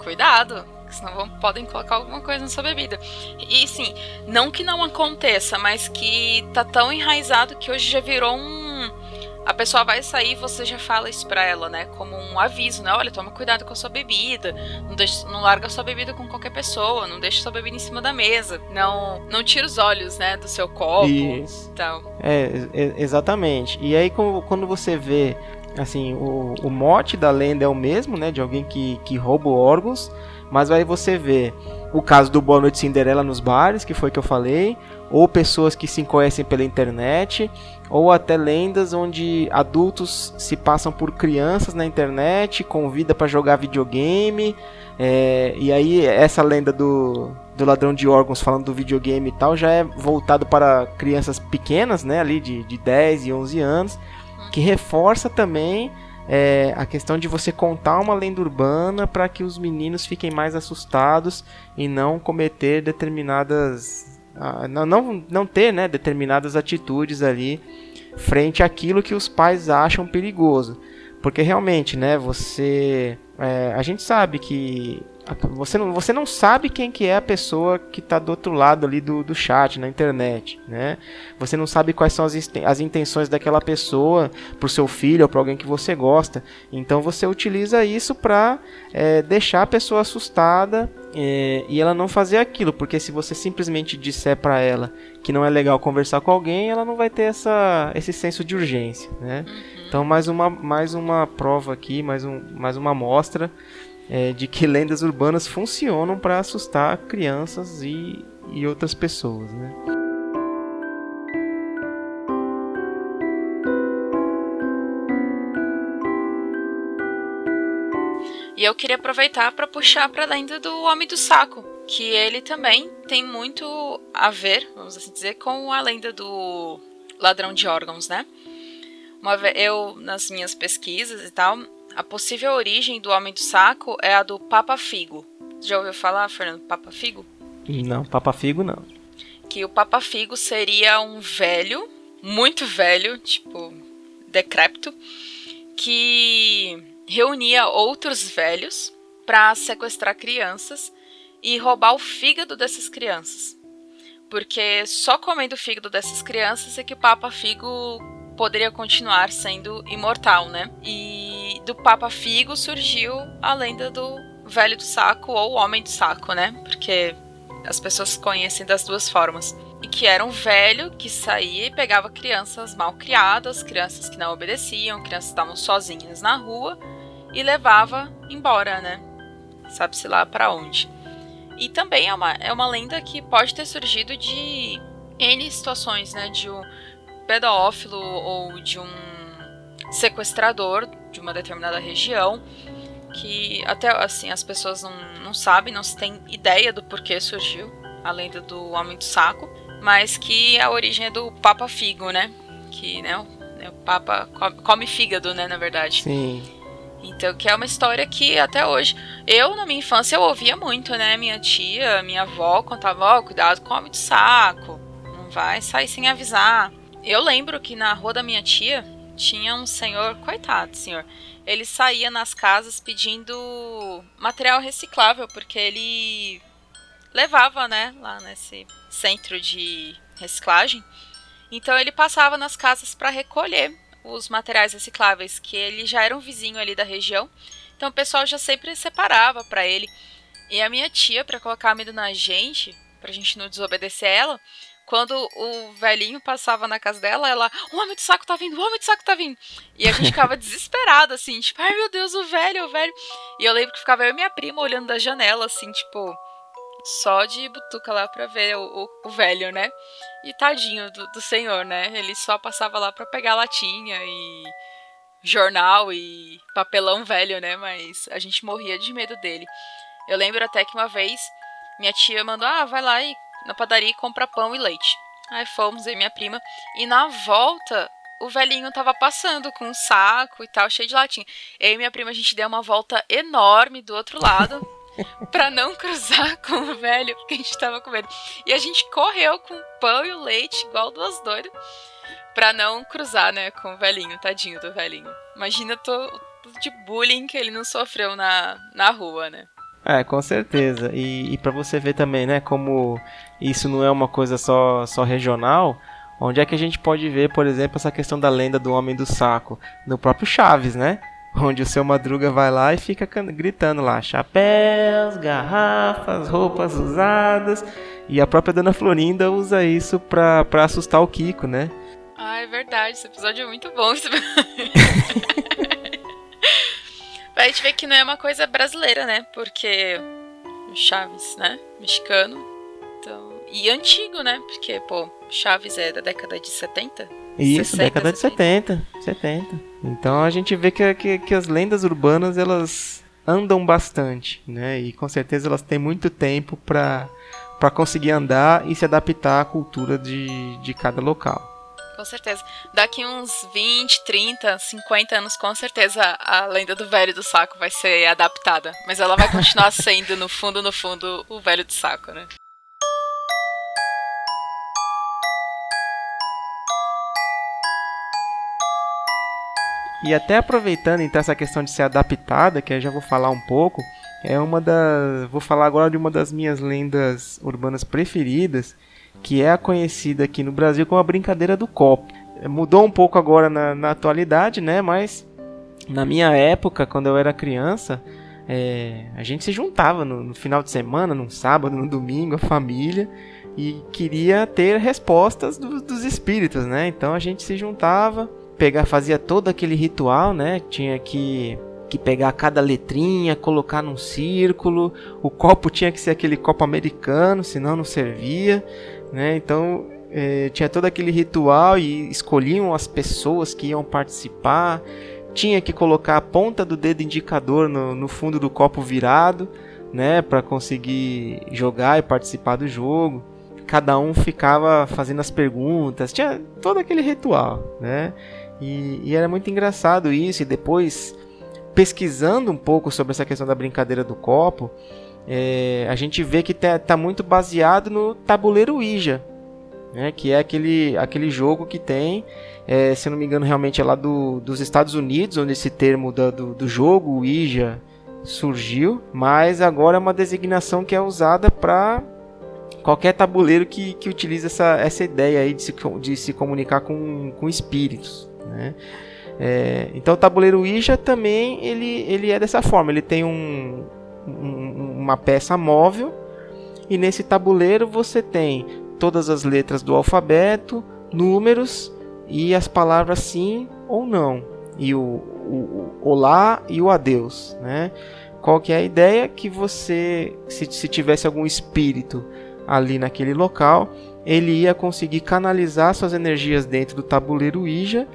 Cuidado, senão vão, podem colocar alguma coisa na sua bebida. E sim, não que não aconteça, mas que tá tão enraizado que hoje já virou um. A pessoa vai sair e você já fala isso pra ela, né? Como um aviso, né? Olha, toma cuidado com a sua bebida. Não, deixa, não larga a sua bebida com qualquer pessoa. Não deixa a sua bebida em cima da mesa. Não, não tira os olhos, né? Do seu copo. Isso. Então. É, exatamente. E aí, quando você vê assim, o, o mote da lenda é o mesmo, né? De alguém que, que rouba órgãos. Mas aí você vê o caso do Boa Noite Cinderela nos bares, que foi que eu falei, ou pessoas que se conhecem pela internet, ou até lendas onde adultos se passam por crianças na internet, convida para jogar videogame, é, e aí essa lenda do, do ladrão de órgãos falando do videogame e tal já é voltado para crianças pequenas, né, ali de, de 10 e 11 anos, que reforça também é, a questão de você contar uma lenda urbana para que os meninos fiquem mais assustados e não cometer determinadas. Ah, não, não, não ter né, determinadas atitudes ali frente àquilo que os pais acham perigoso. Porque realmente, né, você. É, a gente sabe que você não, você não sabe quem que é a pessoa que está do outro lado ali do, do chat na internet, né? Você não sabe quais são as, as intenções daquela pessoa para o seu filho ou para alguém que você gosta. Então você utiliza isso para é, deixar a pessoa assustada é, e ela não fazer aquilo, porque se você simplesmente disser para ela que não é legal conversar com alguém, ela não vai ter essa, esse senso de urgência, né? Uhum. Então mais uma, mais uma prova aqui, mais, um, mais uma amostra é, de que lendas urbanas funcionam para assustar crianças e, e outras pessoas, né? E eu queria aproveitar para puxar para lenda do Homem do Saco, que ele também tem muito a ver, vamos assim dizer, com a lenda do ladrão de órgãos, né? Uma, eu, nas minhas pesquisas e tal, a possível origem do Homem do Saco é a do Papa Figo. Já ouviu falar, Fernando, Papa Figo? Não, Papa Figo não. Que o Papa Figo seria um velho, muito velho, tipo, decrépito, que reunia outros velhos para sequestrar crianças e roubar o fígado dessas crianças. Porque só comendo o fígado dessas crianças é que o Papa Figo poderia continuar sendo imortal, né? E do Papa Figo surgiu a lenda do velho do saco ou homem do saco, né? Porque as pessoas conhecem das duas formas. E que era um velho que saía e pegava crianças mal criadas, crianças que não obedeciam, crianças que estavam sozinhas na rua e levava embora, né? Sabe-se lá para onde. E também é uma, é uma lenda que pode ter surgido de N situações, né? De um pedófilo ou de um sequestrador de uma determinada região que até assim as pessoas não, não sabem, não se tem ideia do porquê surgiu a lenda do homem do saco, mas que a origem é do Papa Figo, né? Que né, o, o Papa come, come fígado, né, na verdade. Sim. Então, que é uma história que até hoje. Eu, na minha infância, eu ouvia muito, né? Minha tia, minha avó contava: Ó, oh, cuidado com o homem do saco. Não vai sair sem avisar. Eu lembro que na rua da minha tia tinha um senhor, coitado, senhor. Ele saía nas casas pedindo material reciclável, porque ele levava, né, lá nesse centro de reciclagem. Então ele passava nas casas para recolher os materiais recicláveis, que ele já era um vizinho ali da região. Então o pessoal já sempre separava para ele. E a minha tia, para colocar medo na gente, pra gente não desobedecer ela, quando o velhinho passava na casa dela, ela, o homem do saco tá vindo, o homem do saco tá vindo. E a gente ficava desesperado, assim, tipo, ai meu Deus, o velho, o velho. E eu lembro que ficava eu e minha prima olhando da janela, assim, tipo, só de butuca lá pra ver o, o, o velho, né? E tadinho do, do senhor, né? Ele só passava lá pra pegar latinha e jornal e papelão velho, né? Mas a gente morria de medo dele. Eu lembro até que uma vez minha tia mandou, ah, vai lá e na padaria e compra pão e leite. Aí fomos, eu e minha prima. E na volta, o velhinho tava passando com um saco e tal, cheio de latinha. Eu e minha prima, a gente deu uma volta enorme do outro lado. pra não cruzar com o velho, porque a gente tava com medo. E a gente correu com o pão e o leite, igual duas doidas, pra não cruzar, né, com o velhinho, tadinho do velhinho. Imagina todo de bullying que ele não sofreu na, na rua, né? É, com certeza. E, e para você ver também, né, como isso não é uma coisa só, só regional, onde é que a gente pode ver, por exemplo, essa questão da lenda do homem do saco? No próprio Chaves, né? Onde o seu Madruga vai lá e fica gritando lá: chapéus, garrafas, roupas usadas. E a própria Dona Florinda usa isso pra, pra assustar o Kiko, né? Ah, é verdade. Esse episódio é muito bom. a gente vê que não é uma coisa brasileira, né? Porque Chaves, né? Mexicano. E antigo, né? Porque, pô, Chaves é da década de 70. Isso, 60, década de 70, 70. Então a gente vê que, que, que, as lendas urbanas elas andam bastante, né? E com certeza elas têm muito tempo para para conseguir andar e se adaptar à cultura de, de cada local. Com certeza. Daqui uns 20, 30, 50 anos, com certeza a lenda do velho do saco vai ser adaptada. Mas ela vai continuar sendo, no fundo, no fundo, o velho do saco, né? E até aproveitando então essa questão de ser adaptada, que eu já vou falar um pouco, é uma das, vou falar agora de uma das minhas lendas urbanas preferidas, que é a conhecida aqui no Brasil como a brincadeira do copo. Mudou um pouco agora na, na atualidade, né? Mas na minha época, quando eu era criança, é, a gente se juntava no, no, final de semana, num sábado, no domingo, a família, e queria ter respostas do, dos espíritos, né? Então a gente se juntava, pegar, fazia todo aquele ritual, né? Tinha que que pegar cada letrinha, colocar num círculo. O copo tinha que ser aquele copo americano, senão não servia, né? Então é, tinha todo aquele ritual e escolhiam as pessoas que iam participar. Tinha que colocar a ponta do dedo indicador no, no fundo do copo virado, né, para conseguir jogar e participar do jogo. cada um ficava fazendo as perguntas, tinha todo aquele ritual, né? E, e era muito engraçado isso, e depois pesquisando um pouco sobre essa questão da brincadeira do copo, é, a gente vê que está tá muito baseado no tabuleiro Ouija, né, que é aquele, aquele jogo que tem, é, se não me engano, realmente é lá do, dos Estados Unidos, onde esse termo da, do, do jogo Ouija surgiu, mas agora é uma designação que é usada para qualquer tabuleiro que, que utiliza essa, essa ideia aí de se, de se comunicar com, com espíritos. Né? É, então o tabuleiro Ouija também ele, ele é dessa forma, ele tem um, um, uma peça móvel e nesse tabuleiro você tem todas as letras do alfabeto, números e as palavras sim ou não e o, o, o olá e o adeus, né? Qual que é a ideia? Que você, se, se tivesse algum espírito ali naquele local, ele ia conseguir canalizar suas energias dentro do tabuleiro Ouija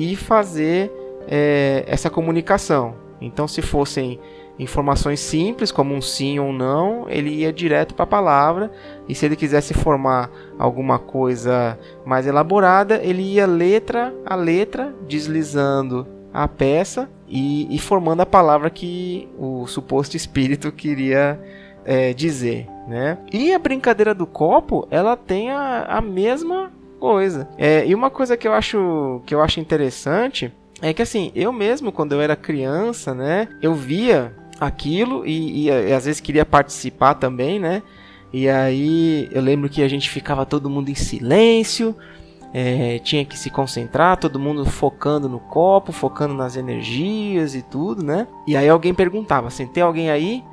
e fazer é, essa comunicação. Então, se fossem informações simples, como um sim ou não, ele ia direto para a palavra. E se ele quisesse formar alguma coisa mais elaborada, ele ia letra a letra, deslizando a peça e, e formando a palavra que o suposto espírito queria é, dizer. Né? E a brincadeira do copo, ela tem a, a mesma coisa. É, e uma coisa que eu acho que eu acho interessante é que assim, eu mesmo quando eu era criança, né, eu via aquilo e, e, e às vezes queria participar também, né? E aí eu lembro que a gente ficava todo mundo em silêncio, é, tinha que se concentrar, todo mundo focando no copo, focando nas energias e tudo, né? E aí alguém perguntava assim: tem alguém aí?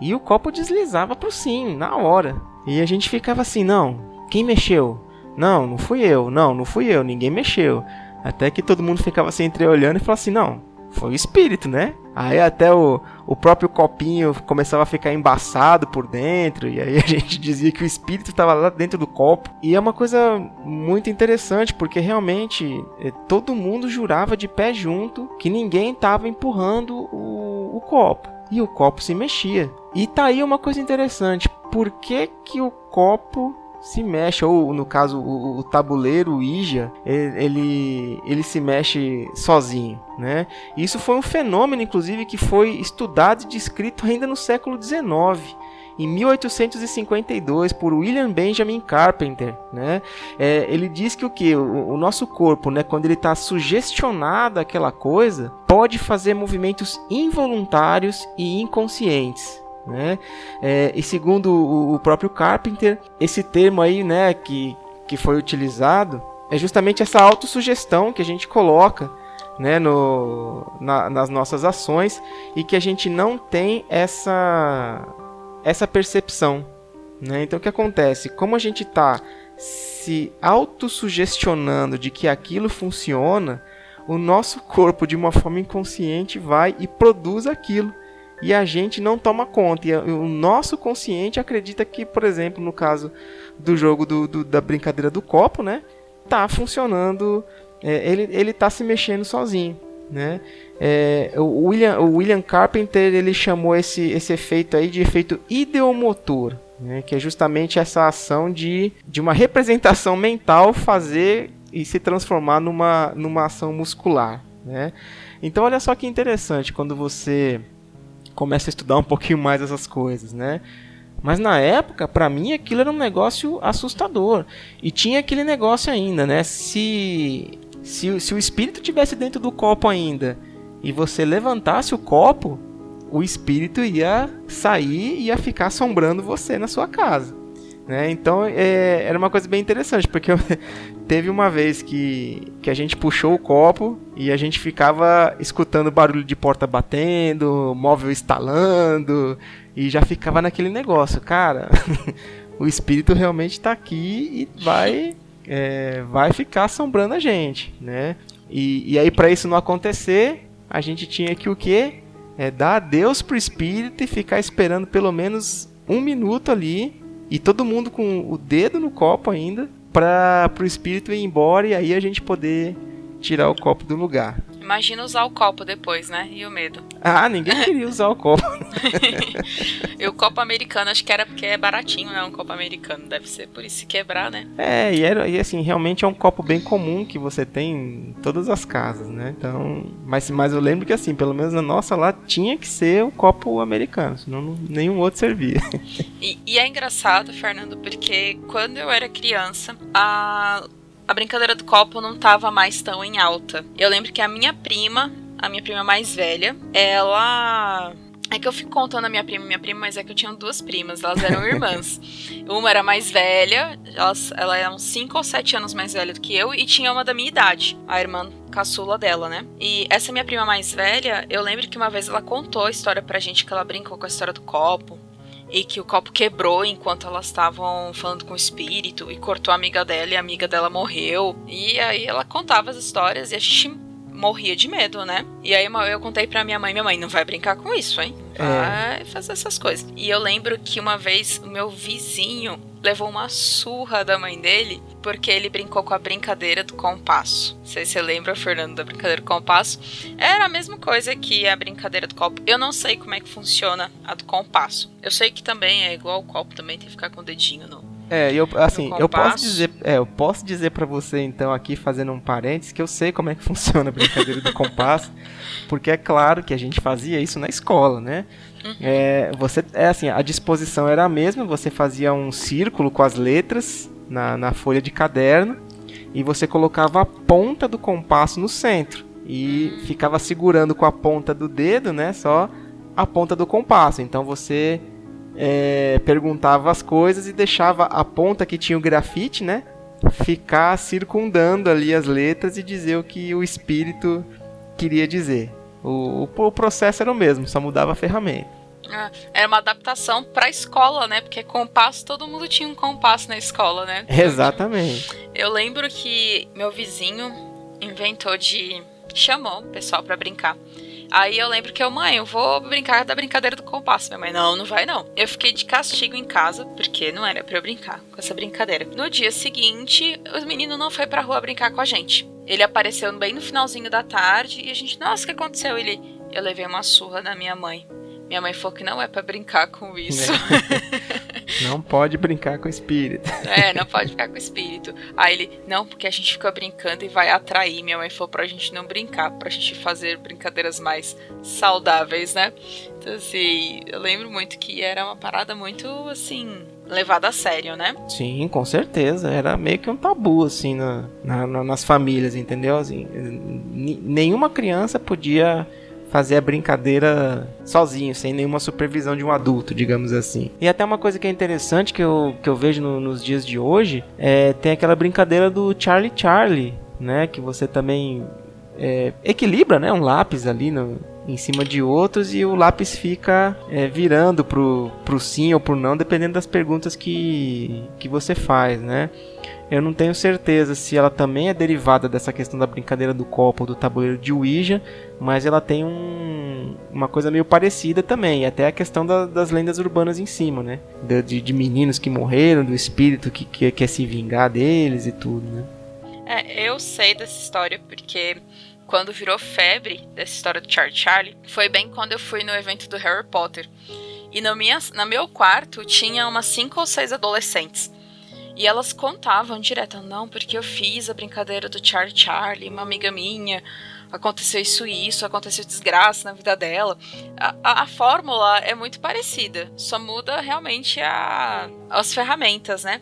E o copo deslizava pro sim, na hora. E a gente ficava assim: não, quem mexeu? Não, não fui eu, não, não fui eu, ninguém mexeu. Até que todo mundo ficava assim entreolhando e falava assim: não, foi o espírito, né? Aí até o, o próprio copinho começava a ficar embaçado por dentro, e aí a gente dizia que o espírito estava lá dentro do copo. E é uma coisa muito interessante, porque realmente eh, todo mundo jurava de pé junto que ninguém estava empurrando o, o copo. E o copo se mexia. E tá aí uma coisa interessante. Por que, que o copo se mexe, ou no caso o, o tabuleiro o Ija, ele, ele se mexe sozinho. Né? Isso foi um fenômeno, inclusive, que foi estudado e descrito ainda no século XIX em 1852 por William Benjamin Carpenter, né? É, ele diz que o que o, o, nosso corpo, né, quando ele está sugestionado àquela coisa, pode fazer movimentos involuntários e inconscientes. Né? É, e segundo o, o, próprio Carpenter, esse termo aí, né, que, que foi utilizado é justamente essa autossugestão que a gente coloca né, no, na, nas nossas ações e que a gente não tem essa, essa percepção. Né? Então o que acontece? Como a gente está se autossugestionando de que aquilo funciona, o nosso corpo, de uma forma inconsciente, vai e produz aquilo e a gente não toma conta. E o nosso consciente acredita que, por exemplo, no caso do jogo do, do da brincadeira do copo, né? Tá funcionando, é, ele, ele tá se mexendo sozinho. Né? É, o, William, o William Carpenter ele chamou esse, esse efeito aí de efeito ideomotor, né? que é justamente essa ação de, de uma representação mental fazer e se transformar numa, numa ação muscular. Né? Então olha só que interessante quando você começa a estudar um pouquinho mais essas coisas, né? Mas na época, para mim, aquilo era um negócio assustador. E tinha aquele negócio ainda, né? Se, se, se o espírito tivesse dentro do copo ainda e você levantasse o copo, o espírito ia sair e ia ficar assombrando você na sua casa. Né? Então é, era uma coisa bem interessante, porque eu, teve uma vez que, que a gente puxou o copo e a gente ficava escutando barulho de porta batendo, móvel instalando, e já ficava naquele negócio, cara. o espírito realmente está aqui e vai, é, vai ficar assombrando a gente, né? E, e aí para isso não acontecer, a gente tinha que o quê? É dar adeus pro espírito e ficar esperando pelo menos um minuto ali e todo mundo com o dedo no copo ainda para o espírito ir embora e aí a gente poder tirar o copo do lugar. Imagina usar o copo depois, né? E o medo. Ah, ninguém queria usar o copo. e o copo americano, acho que era porque é baratinho, né? Um copo americano. Deve ser por isso se quebrar, né? É, e, era, e assim, realmente é um copo bem comum que você tem em todas as casas, né? Então. Mas, mas eu lembro que assim, pelo menos na nossa lá tinha que ser o copo americano, senão não, nenhum outro servia. E, e é engraçado, Fernando, porque quando eu era criança, a a brincadeira do copo não tava mais tão em alta. Eu lembro que a minha prima, a minha prima mais velha, ela é que eu fico contando a minha prima e minha prima, mas é que eu tinha duas primas, elas eram irmãs. uma era mais velha, elas, ela era uns 5 ou 7 anos mais velha do que eu, e tinha uma da minha idade, a irmã caçula dela, né? E essa minha prima mais velha, eu lembro que uma vez ela contou a história pra gente que ela brincou com a história do copo e que o copo quebrou enquanto elas estavam falando com o espírito e cortou a amiga dela e a amiga dela morreu. E aí ela contava as histórias e a gente morria de medo, né? E aí eu contei pra minha mãe, minha mãe, não vai brincar com isso, hein? Vai é. fazer essas coisas. E eu lembro que uma vez o meu vizinho levou uma surra da mãe dele porque ele brincou com a brincadeira do compasso. Não sei se você lembra, Fernando, da brincadeira do compasso. Era a mesma coisa que a brincadeira do copo. Eu não sei como é que funciona a do compasso. Eu sei que também é igual o copo, também tem que ficar com o dedinho no, é, eu assim, eu posso dizer, é, eu posso dizer para você então aqui fazendo um parênteses que eu sei como é que funciona a brincadeira do compasso, porque é claro que a gente fazia isso na escola, né? Uhum. É, você é assim, a disposição era a mesma, você fazia um círculo com as letras na, na folha de caderno e você colocava a ponta do compasso no centro e ficava segurando com a ponta do dedo, né? Só a ponta do compasso. Então você é, perguntava as coisas e deixava a ponta que tinha o grafite, né? Ficar circundando ali as letras e dizer o que o espírito queria dizer. O, o, o processo era o mesmo, só mudava a ferramenta. Ah, era uma adaptação para a escola, né? Porque compasso, todo mundo tinha um compasso na escola, né? Exatamente. Eu lembro que meu vizinho inventou de. chamou o pessoal para brincar. Aí eu lembro que eu, mãe, eu vou brincar da brincadeira do compasso. Minha mãe, não, não vai não. Eu fiquei de castigo em casa, porque não era para eu brincar com essa brincadeira. No dia seguinte, o menino não foi pra rua brincar com a gente. Ele apareceu bem no finalzinho da tarde e a gente, nossa, o que aconteceu? Ele, eu levei uma surra da minha mãe. Minha mãe falou que não é para brincar com isso. É. não pode brincar com o espírito. É, não pode brincar com o espírito. Aí ele, não, porque a gente fica brincando e vai atrair. Minha mãe falou pra gente não brincar, pra gente fazer brincadeiras mais saudáveis, né? Então, assim, eu lembro muito que era uma parada muito, assim, levada a sério, né? Sim, com certeza. Era meio que um tabu, assim, na, na nas famílias, entendeu? Assim, nenhuma criança podia fazer a brincadeira sozinho, sem nenhuma supervisão de um adulto, digamos assim. E até uma coisa que é interessante que eu, que eu vejo no, nos dias de hoje é tem aquela brincadeira do Charlie Charlie, né? Que você também é, equilibra, né? Um lápis ali no, em cima de outros e o lápis fica é, virando pro, pro sim ou pro não, dependendo das perguntas que, que você faz, né? Eu não tenho certeza se ela também é derivada dessa questão da brincadeira do copo ou do tabuleiro de Ouija, mas ela tem um, uma coisa meio parecida também. Até a questão da, das lendas urbanas em cima, né? De, de, meninos que morreram, do espírito que, que quer se vingar deles e tudo, né? É, eu sei dessa história porque quando virou febre dessa história do Charlie Charlie, foi bem quando eu fui no evento do Harry Potter. E no, minha, no meu quarto tinha umas cinco ou seis adolescentes. E elas contavam direto, não, porque eu fiz a brincadeira do Charlie Charlie, uma amiga minha, aconteceu isso e isso, aconteceu desgraça na vida dela. A, a, a, fórmula é muito parecida, só muda realmente a, as ferramentas, né?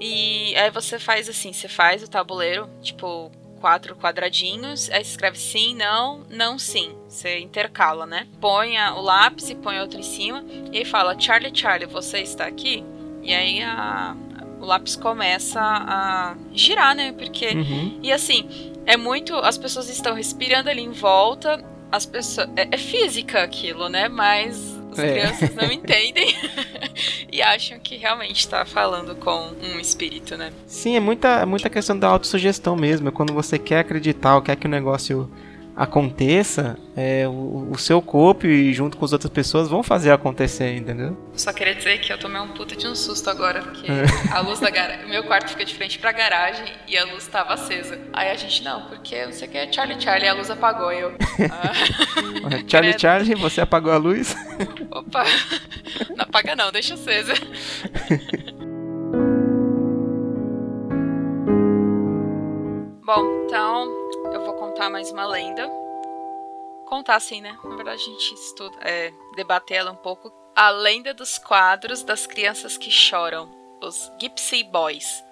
E aí você faz assim, você faz o tabuleiro, tipo, quatro quadradinhos, aí escreve sim, não, não, sim. Você intercala, né? Põe o lápis e põe outro em cima e fala, Charlie, Charlie, você está aqui? E aí a, o lápis começa a girar, né? Porque. Uhum. E assim, é muito. As pessoas estão respirando ali em volta. As pessoas. É, é física aquilo, né? Mas as é. crianças não entendem e acham que realmente está falando com um espírito, né? Sim, é muita, é muita questão da autossugestão mesmo. É quando você quer acreditar ou quer que o negócio aconteça, é, o, o, seu corpo e junto com as outras pessoas vão fazer acontecer, entendeu? Só queria dizer que eu tomei um puta de um susto agora, porque é. a luz da garagem. Meu quarto fica de frente pra garagem e a luz estava acesa. Aí a gente, não, porque não sei o que é Charlie Charlie, a luz apagou. Eu. Ah, Charlie. Charlie, você apagou a luz? Opa! Não apaga não, deixa acesa. Bom, então contar mais uma lenda. Contar assim, né? Na verdade, a gente estuda, é, debater ela um pouco. A lenda dos quadros das crianças que choram, os Gypsy Boys.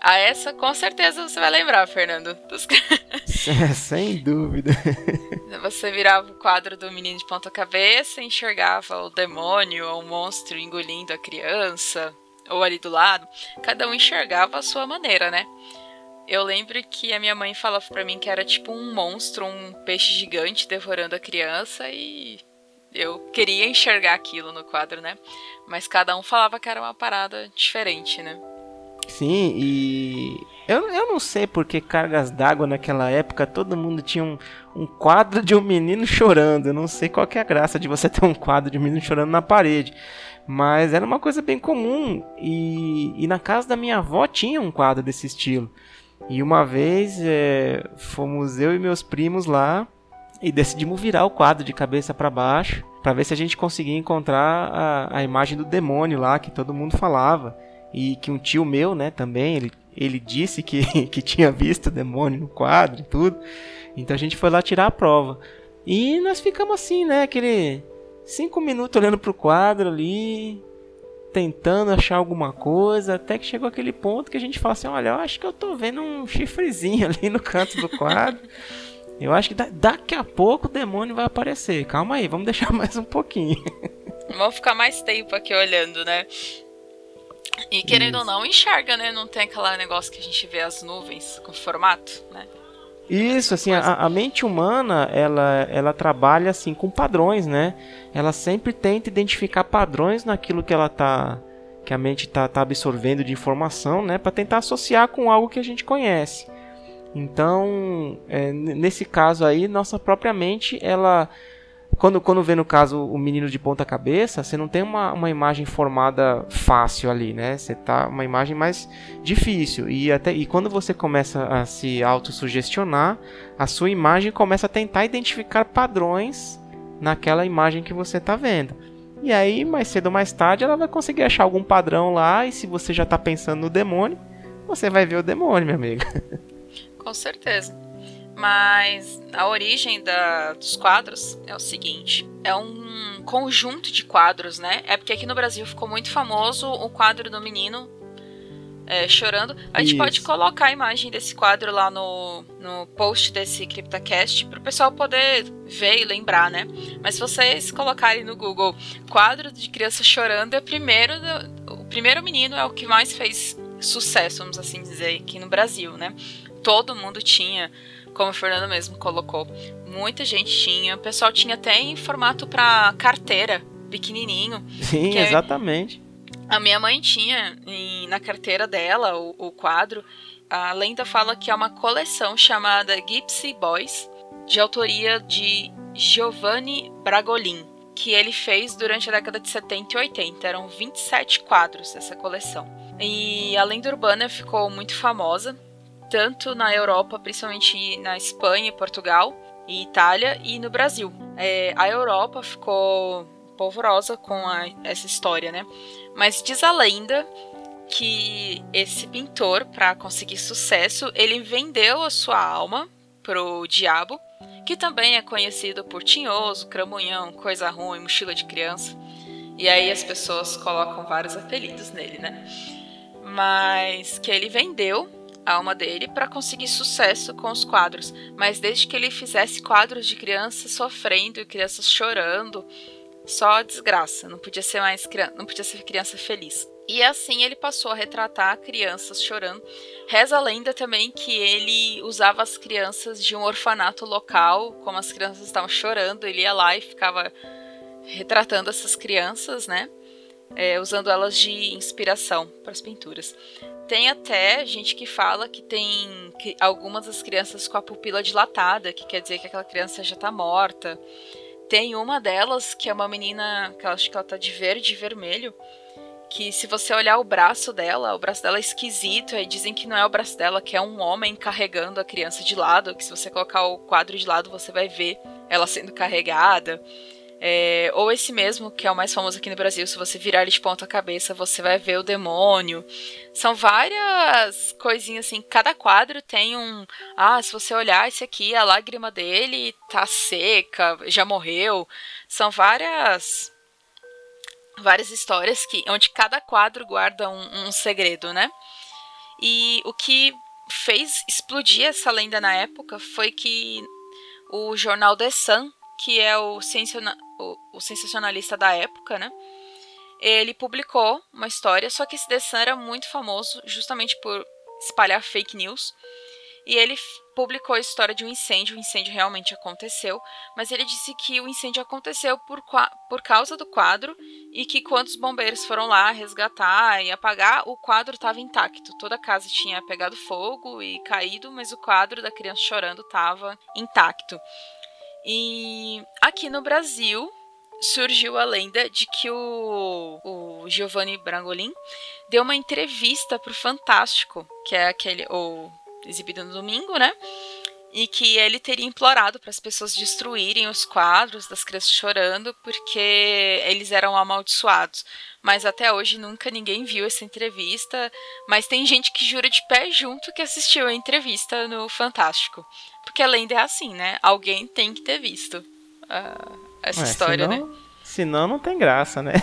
A essa, com certeza, você vai lembrar, Fernando. Dos... É, sem dúvida. Você virava o quadro do menino de ponta-cabeça, enxergava o demônio ou o monstro engolindo a criança, ou ali do lado. Cada um enxergava a sua maneira, né? Eu lembro que a minha mãe falava para mim que era tipo um monstro, um peixe gigante devorando a criança e eu queria enxergar aquilo no quadro, né? Mas cada um falava que era uma parada diferente, né? Sim, e eu, eu não sei porque cargas d'água naquela época todo mundo tinha um, um quadro de um menino chorando. Eu não sei qual que é a graça de você ter um quadro de um menino chorando na parede. Mas era uma coisa bem comum. E, e na casa da minha avó tinha um quadro desse estilo. E uma vez é, fomos eu e meus primos lá e decidimos virar o quadro de cabeça para baixo para ver se a gente conseguia encontrar a, a imagem do demônio lá que todo mundo falava e que um tio meu, né, também ele, ele disse que, que tinha visto o demônio no quadro e tudo. Então a gente foi lá tirar a prova e nós ficamos assim, né, aquele cinco minutos olhando pro quadro ali tentando achar alguma coisa, até que chegou aquele ponto que a gente fala assim: olha, eu acho que eu tô vendo um chifrezinho ali no canto do quadro. Eu acho que da daqui a pouco o demônio vai aparecer. Calma aí, vamos deixar mais um pouquinho. Vamos ficar mais tempo aqui olhando, né? E querendo Isso. ou não, enxerga, né? Não tem aquele negócio que a gente vê as nuvens com formato, né? Isso, assim, a, a, mente humana, ela, ela trabalha assim com padrões, né? Ela sempre tenta identificar padrões naquilo que ela tá que a mente tá, tá absorvendo de informação, né, para tentar associar com algo que a gente conhece. Então, é, nesse caso aí, nossa própria mente, ela quando, quando vê no caso o menino de ponta cabeça, você não tem uma, uma imagem formada fácil ali, né? Você tá uma imagem mais difícil. E, até, e quando você começa a se autossugestionar, a sua imagem começa a tentar identificar padrões naquela imagem que você está vendo. E aí, mais cedo ou mais tarde, ela vai conseguir achar algum padrão lá. E se você já está pensando no demônio, você vai ver o demônio, minha amiga. Com certeza. Mas a origem da, dos quadros é o seguinte: é um conjunto de quadros, né? É porque aqui no Brasil ficou muito famoso o quadro do menino é, chorando. A gente Isso. pode colocar a imagem desse quadro lá no, no post desse CryptoCast para o pessoal poder ver e lembrar, né? Mas se vocês colocarem no Google quadro de criança chorando, é o primeiro, o primeiro menino é o que mais fez sucesso, vamos assim dizer, aqui no Brasil, né? Todo mundo tinha como o Fernando mesmo colocou. Muita gente tinha. O pessoal tinha até em formato para carteira, pequenininho. Sim, exatamente. A minha mãe tinha em, na carteira dela o, o quadro. A lenda fala que é uma coleção chamada Gypsy Boys, de autoria de Giovanni Bragolin, que ele fez durante a década de 70 e 80. Eram 27 quadros essa coleção. E a lenda urbana ficou muito famosa tanto na Europa, principalmente na Espanha, Portugal e Itália, e no Brasil. É, a Europa ficou polvorosa com a, essa história, né? Mas diz a lenda que esse pintor, para conseguir sucesso, ele vendeu a sua alma pro diabo, que também é conhecido por tinhoso, cramunhão, coisa ruim, mochila de criança. E aí as pessoas colocam vários apelidos nele, né? Mas que ele vendeu a alma dele para conseguir sucesso com os quadros, mas desde que ele fizesse quadros de crianças sofrendo e crianças chorando, só desgraça, não podia ser mais não podia ser criança feliz. E assim ele passou a retratar crianças chorando. Reza a lenda também que ele usava as crianças de um orfanato local, como as crianças estavam chorando, ele ia lá e ficava retratando essas crianças, né? É, usando elas de inspiração para as pinturas. Tem até gente que fala que tem que algumas das crianças com a pupila dilatada, que quer dizer que aquela criança já tá morta. Tem uma delas que é uma menina, que acho que ela tá de verde e vermelho, que se você olhar o braço dela, o braço dela é esquisito, aí dizem que não é o braço dela, que é um homem carregando a criança de lado, que se você colocar o quadro de lado, você vai ver ela sendo carregada. É, ou esse mesmo, que é o mais famoso aqui no Brasil, se você virar ele de ponta cabeça, você vai ver o demônio. São várias coisinhas assim, cada quadro tem um. Ah, se você olhar esse aqui, a lágrima dele tá seca, já morreu. São várias. Várias histórias que onde cada quadro guarda um, um segredo, né? E o que fez explodir essa lenda na época foi que o jornal The Sun, que é o, o, o sensacionalista da época, né? Ele publicou uma história, só que esse The era muito famoso justamente por espalhar fake news. E ele publicou a história de um incêndio, o incêndio realmente aconteceu, mas ele disse que o incêndio aconteceu por, por causa do quadro e que quando os bombeiros foram lá resgatar e apagar, o quadro estava intacto. Toda a casa tinha pegado fogo e caído, mas o quadro da criança chorando estava intacto. E aqui no Brasil, surgiu a lenda de que o, o Giovanni Brangolin deu uma entrevista para o Fantástico, que é aquele o exibido no domingo, né? E que ele teria implorado para as pessoas destruírem os quadros das crianças chorando porque eles eram amaldiçoados. Mas até hoje nunca ninguém viu essa entrevista. Mas tem gente que jura de pé junto que assistiu a entrevista no Fantástico. Porque a lenda é assim, né? Alguém tem que ter visto. Uh, essa Ué, história, senão, né? Senão não tem graça, né?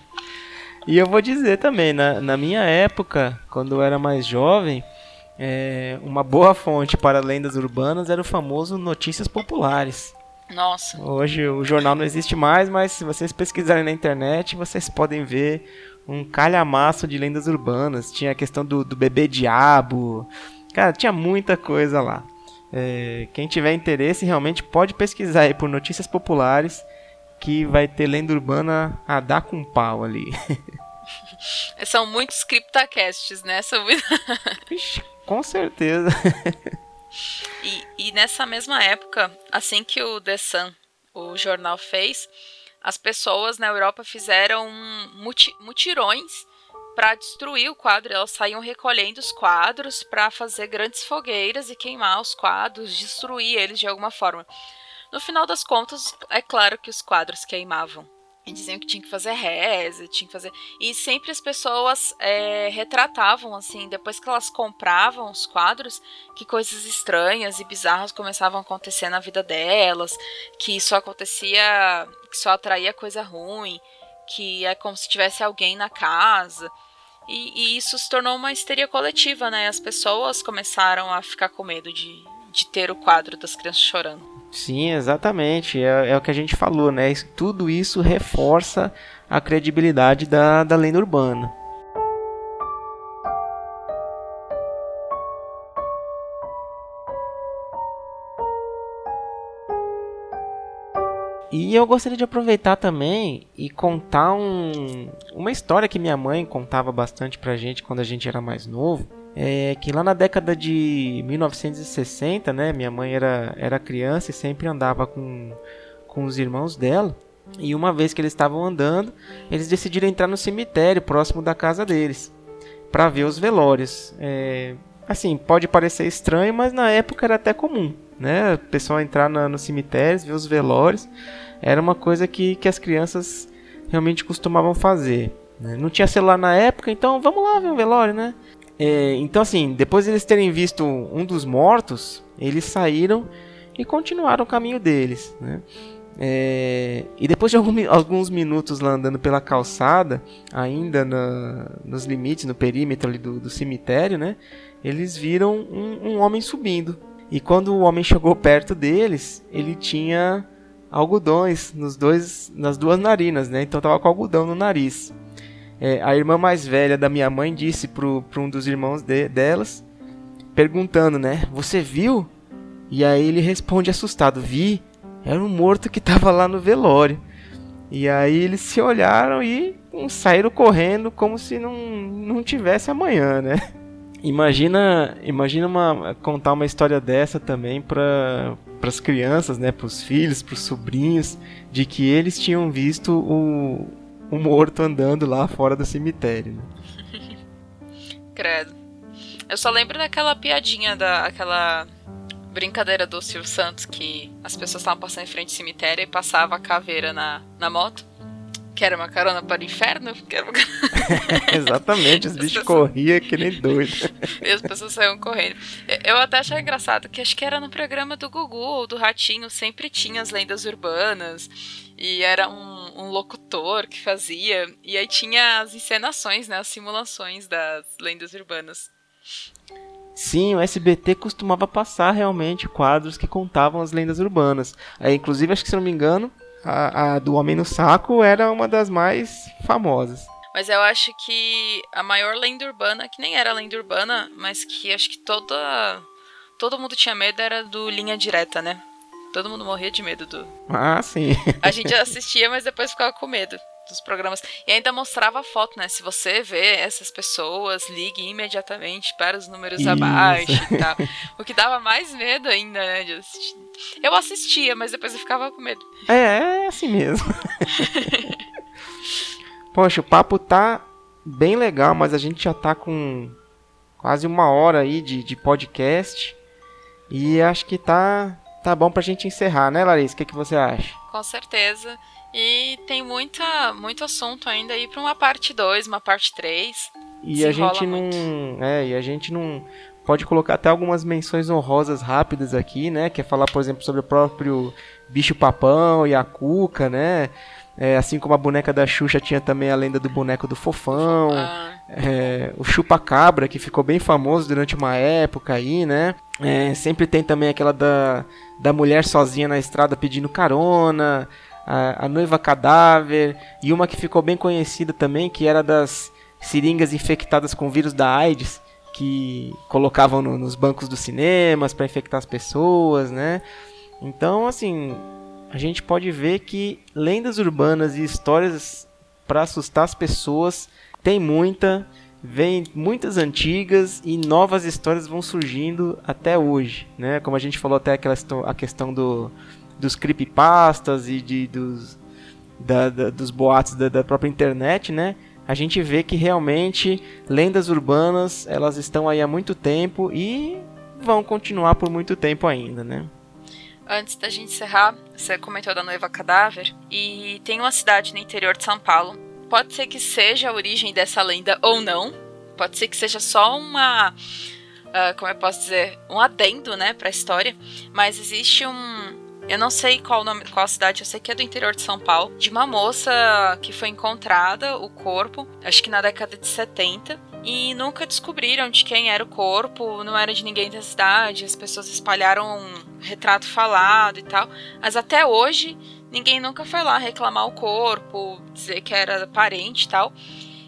e eu vou dizer também, na, na minha época, quando eu era mais jovem, é, uma boa fonte para lendas urbanas era o famoso Notícias Populares. Nossa. Hoje o jornal não existe mais, mas se vocês pesquisarem na internet, vocês podem ver um calhamaço de lendas urbanas. Tinha a questão do, do bebê diabo. Cara, tinha muita coisa lá. É, quem tiver interesse realmente pode pesquisar aí por notícias populares que vai ter lenda urbana a dar com pau ali. São muitos criptacasts, né? Ixi, com certeza. e, e nessa mesma época, assim que o The Sun, o jornal, fez, as pessoas na Europa fizeram muti mutirões para destruir o quadro. Elas saíam recolhendo os quadros para fazer grandes fogueiras e queimar os quadros, destruir eles de alguma forma. No final das contas, é claro que os quadros queimavam. E diziam que tinha que fazer reza, tinha que fazer. E sempre as pessoas é, retratavam, assim, depois que elas compravam os quadros, que coisas estranhas e bizarras começavam a acontecer na vida delas, que isso acontecia, que só atraía coisa ruim, que é como se tivesse alguém na casa. E, e, isso se tornou uma histeria coletiva, né? As pessoas começaram a ficar com medo de, de ter o quadro das crianças chorando. Sim, exatamente. É, é o que a gente falou, né? Tudo isso reforça a credibilidade da, da lenda urbana. E eu gostaria de aproveitar também e contar um, uma história que minha mãe contava bastante pra gente quando a gente era mais novo. É que lá na década de 1960, né, minha mãe era, era criança e sempre andava com, com os irmãos dela. E uma vez que eles estavam andando, eles decidiram entrar no cemitério próximo da casa deles para ver os velórios. É, assim, pode parecer estranho, mas na época era até comum, né? O pessoal entrar na, no cemitério, ver os velórios era uma coisa que, que as crianças realmente costumavam fazer. Né? Não tinha celular na época, então vamos lá ver o velório, né? É, então, assim, depois de eles terem visto um dos mortos, eles saíram e continuaram o caminho deles, né? É, e depois de algum, alguns minutos lá andando pela calçada, ainda na, nos limites, no perímetro ali do, do cemitério, né? Eles viram um, um homem subindo. E quando o homem chegou perto deles, ele tinha algodões nos dois, nas duas narinas, né? Então tava com algodão no nariz. É, a irmã mais velha da minha mãe disse pro um dos irmãos de, delas, perguntando, né? Você viu? E aí ele responde assustado: Vi, era um morto que tava lá no velório. E aí eles se olharam e saíram correndo como se não, não tivesse amanhã, né? Imagina, imagina uma, contar uma história dessa também para as crianças, né, para os filhos, para os sobrinhos, de que eles tinham visto o, o morto andando lá fora do cemitério. Né? Credo. Eu só lembro daquela piadinha, da, aquela brincadeira do Silvio Santos que as pessoas estavam passando em frente ao cemitério e passava a caveira na, na moto. Quer uma carona para o inferno? Quero uma... Exatamente, os bichos pessoas... corriam que nem doido. e as pessoas saíam correndo. Eu até achei engraçado que acho que era no programa do Gugu ou do Ratinho, sempre tinha as lendas urbanas. E era um, um locutor que fazia. E aí tinha as encenações, né? As simulações das lendas urbanas. Sim, o SBT costumava passar realmente quadros que contavam as lendas urbanas. É, inclusive, acho que se não me engano, a, a do Homem no Saco era uma das mais famosas. Mas eu acho que a maior lenda urbana, que nem era lenda urbana, mas que acho que toda todo mundo tinha medo era do Linha Direta, né? Todo mundo morria de medo do. Ah, sim. A gente assistia, mas depois ficava com medo dos programas. E ainda mostrava a foto, né? Se você vê essas pessoas, ligue imediatamente para os números Isso. abaixo e tal. O que dava mais medo ainda, né? De assistir. Eu assistia, mas depois eu ficava com medo. É, é assim mesmo. Poxa, o papo tá bem legal, mas a gente já tá com quase uma hora aí de, de podcast. E acho que tá, tá bom pra gente encerrar, né, Larissa? O que, que você acha? Com certeza. E tem muita, muito assunto ainda aí para uma parte 2, uma parte 3. E a gente não. É, e a gente não. Pode colocar até algumas menções honrosas rápidas aqui, né? Que é falar, por exemplo, sobre o próprio bicho papão e a cuca, né? É, assim como a boneca da Xuxa tinha também a lenda do boneco do fofão. Ah. É, o chupa-cabra, que ficou bem famoso durante uma época aí, né? É, sempre tem também aquela da, da mulher sozinha na estrada pedindo carona a, a Noiva Cadáver e uma que ficou bem conhecida também, que era das seringas infectadas com vírus da AIDS, que colocavam no, nos bancos dos cinemas para infectar as pessoas, né? Então, assim, a gente pode ver que lendas urbanas e histórias para assustar as pessoas tem muita, vem muitas antigas e novas histórias vão surgindo até hoje, né? Como a gente falou até aquela a questão do dos creepypastas e de, dos, da, da, dos boatos da, da, própria internet, né? A gente vê que realmente lendas urbanas elas estão aí há muito tempo e vão continuar por muito tempo ainda, né? Antes da gente encerrar, você comentou da noiva cadáver e tem uma cidade no interior de São Paulo. Pode ser que seja a origem dessa lenda ou não. Pode ser que seja só uma, uh, como eu posso dizer, um adendo, né, para a história. Mas existe um, eu não sei qual nome, qual cidade, eu sei que é do interior de São Paulo, de uma moça que foi encontrada o corpo, acho que na década de 70, e nunca descobriram de quem era o corpo, não era de ninguém da cidade, as pessoas espalharam um retrato falado e tal, mas até hoje ninguém nunca foi lá reclamar o corpo, dizer que era parente e tal.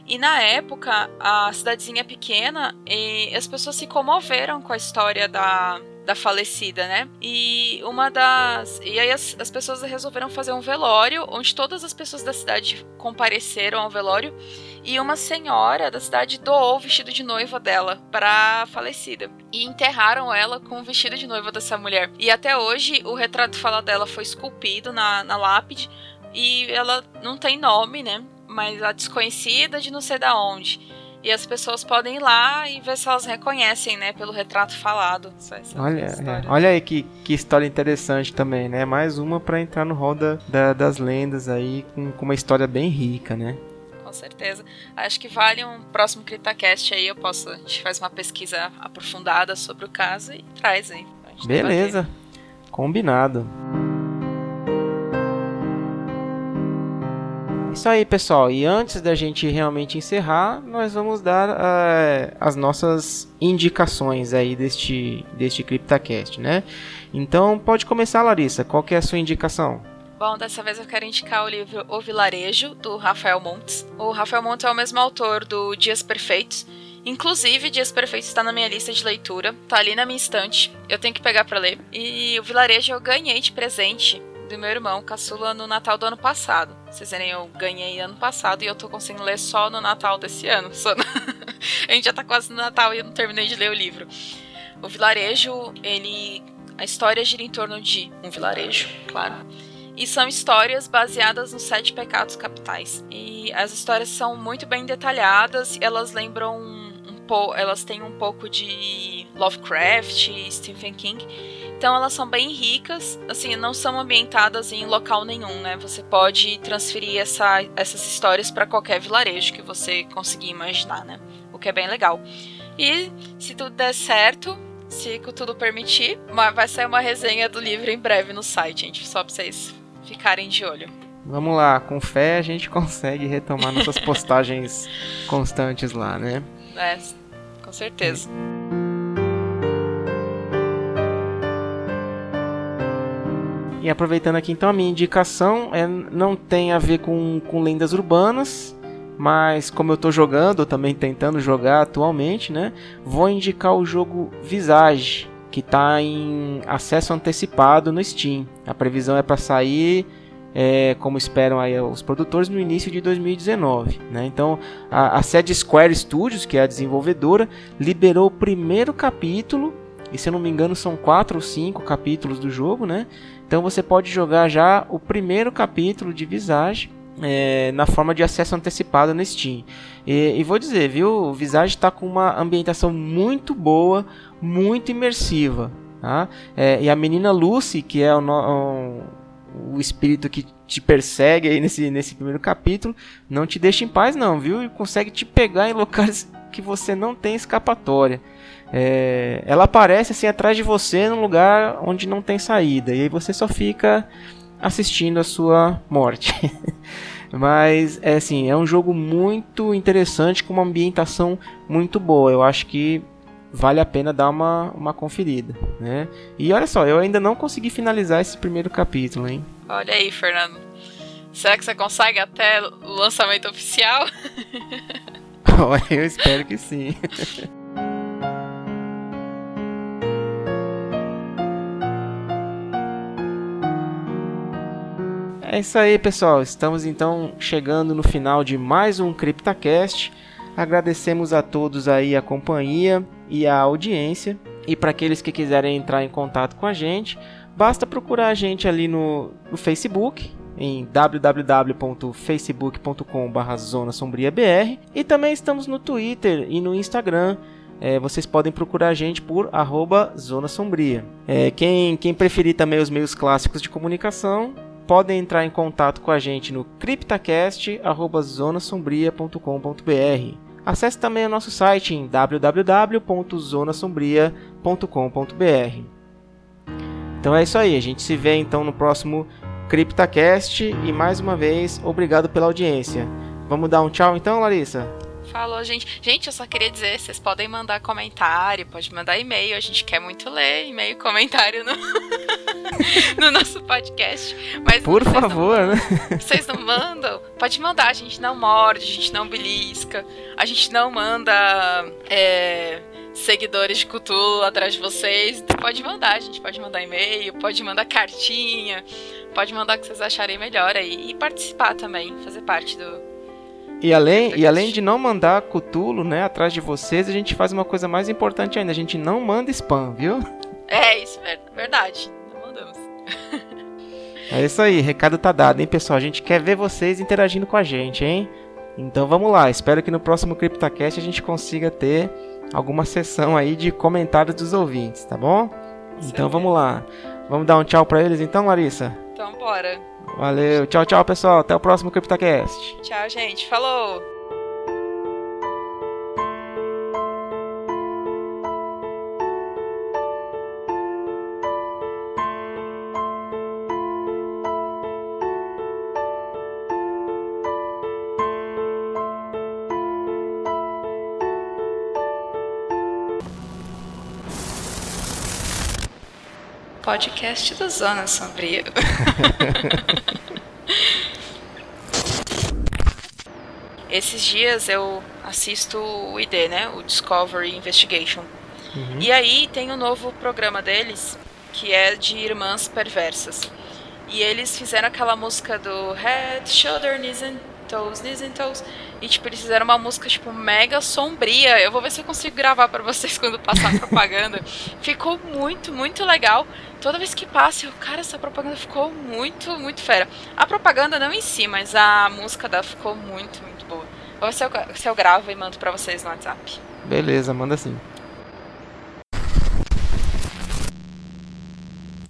E na época, a cidadezinha é pequena e as pessoas se comoveram com a história da, da falecida, né? E uma das. E aí as, as pessoas resolveram fazer um velório, onde todas as pessoas da cidade compareceram ao velório. E uma senhora da cidade doou o vestido de noiva dela para falecida. E enterraram ela com o vestido de noiva dessa mulher. E até hoje o retrato dela foi esculpido na, na lápide. E ela não tem nome, né? Mas a desconhecida de não sei da onde. E as pessoas podem ir lá e ver se elas reconhecem, né, pelo retrato falado. Essa, olha, é, olha aí que, que história interessante também, né? Mais uma para entrar no rol da, da, das lendas aí, com, com uma história bem rica, né? com certeza. Acho que vale um próximo CryptaCast aí, eu posso, a gente faz uma pesquisa aprofundada sobre o caso e traz aí. Beleza, debater. combinado. Isso aí, pessoal. E antes da gente realmente encerrar, nós vamos dar uh, as nossas indicações aí deste, deste CryptaCast, né? Então, pode começar, Larissa. Qual que é a sua indicação? Bom, dessa vez eu quero indicar o livro O Vilarejo, do Rafael Montes. O Rafael Montes é o mesmo autor do Dias Perfeitos. Inclusive, Dias Perfeitos está na minha lista de leitura, tá ali na minha estante. Eu tenho que pegar para ler. E o Vilarejo eu ganhei de presente do meu irmão caçula no Natal do ano passado. vocês verem, eu ganhei ano passado e eu tô conseguindo ler só no Natal desse ano. No... a gente já tá quase no Natal e eu não terminei de ler o livro. O vilarejo, ele. A história gira em torno de um vilarejo, claro. E são histórias baseadas nos sete pecados capitais. E as histórias são muito bem detalhadas, elas lembram um pouco. Elas têm um pouco de Lovecraft, Stephen King. Então elas são bem ricas, assim, não são ambientadas em local nenhum, né? Você pode transferir essa, essas histórias para qualquer vilarejo que você conseguir imaginar, né? O que é bem legal. E se tudo der certo, se tudo permitir, vai sair uma resenha do livro em breve no site, gente, só pra vocês ficarem de olho. Vamos lá, com fé a gente consegue retomar nossas postagens constantes lá, né? É, com certeza. Aproveitando aqui então a minha indicação é, não tem a ver com, com lendas urbanas, mas como eu estou jogando, também tentando jogar atualmente, né? Vou indicar o jogo Visage, que está em acesso antecipado no Steam. A previsão é para sair, é, como esperam aí os produtores, no início de 2019. Né? Então a, a sede Square Studios, que é a desenvolvedora, liberou o primeiro capítulo. E se eu não me engano, são quatro ou cinco capítulos do jogo, né? Então você pode jogar já o primeiro capítulo de Visage é, na forma de acesso antecipado no Steam. E, e vou dizer, viu, o Visage está com uma ambientação muito boa, muito imersiva. Tá? É, e a menina Lucy, que é o, o, o, espírito que te persegue aí nesse, nesse primeiro capítulo, não te deixa em paz não, viu? E consegue te pegar em locais que você não tem escapatória. É, ela aparece assim atrás de você num lugar onde não tem saída e aí você só fica assistindo a sua morte. Mas é assim, é um jogo muito interessante com uma ambientação muito boa. Eu acho que vale a pena dar uma, uma conferida, né? E olha só, eu ainda não consegui finalizar esse primeiro capítulo, hein? Olha aí, Fernando. Será que você consegue até o lançamento oficial? Olha, eu espero que sim. É isso aí, pessoal. Estamos então chegando no final de mais um CryptaCast. Agradecemos a todos aí a companhia e a audiência. E para aqueles que quiserem entrar em contato com a gente, basta procurar a gente ali no, no Facebook, em www.facebook.com.br Zona e também estamos no Twitter e no Instagram. É, vocês podem procurar a gente por arroba Zona Sombria. É, quem, quem preferir também os meios clássicos de comunicação, podem entrar em contato com a gente no criptacast@zonasombria.com.br. Acesse também o nosso site em www.zonasombria.com.br. Então é isso aí, a gente se vê então no próximo CryptaCast e mais uma vez obrigado pela audiência. Vamos dar um tchau então, Larissa? Falou, gente. Gente, eu só queria dizer, vocês podem mandar comentário, pode mandar e-mail, a gente quer muito ler e-mail e comentário no, no nosso podcast. Mas Por favor, não, né? Vocês não mandam? Pode mandar, a gente não morde, a gente não belisca, a gente não manda é, seguidores de Cthulhu atrás de vocês. Pode mandar, a gente pode mandar e-mail, pode mandar cartinha, pode mandar o que vocês acharem melhor aí. E participar também, fazer parte do, e além, e além de não mandar cutulo, né, atrás de vocês, a gente faz uma coisa mais importante ainda, a gente não manda spam, viu? É, isso é verdade. Não mandamos. É isso aí, recado tá dado, hein, pessoal? A gente quer ver vocês interagindo com a gente, hein? Então vamos lá, espero que no próximo CryptoCast a gente consiga ter alguma sessão aí de comentários dos ouvintes, tá bom? Então vamos lá. Vamos dar um tchau para eles então, Larissa? Então bora. Valeu, tchau, tchau, pessoal. Até o próximo CryptoCast. Tchau, gente. Falou! Podcast do Zona Sombria. Esses dias eu assisto o ID, né? O Discovery Investigation. Uhum. E aí tem um novo programa deles, que é de irmãs perversas. E eles fizeram aquela música do Head, Shoulder, Knees and Toes, Knees and Toes. E, tipo, eles fizeram uma música, tipo, mega sombria. Eu vou ver se eu consigo gravar para vocês quando passar a propaganda. ficou muito, muito legal. Toda vez que passa, eu, cara, essa propaganda ficou muito, muito fera. A propaganda não em si, mas a música da ficou muito, muito boa. Vou ver se eu, se eu gravo e mando pra vocês no WhatsApp. Beleza, manda sim.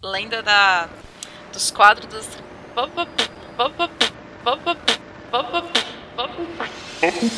Lenda da dos quadros dos En die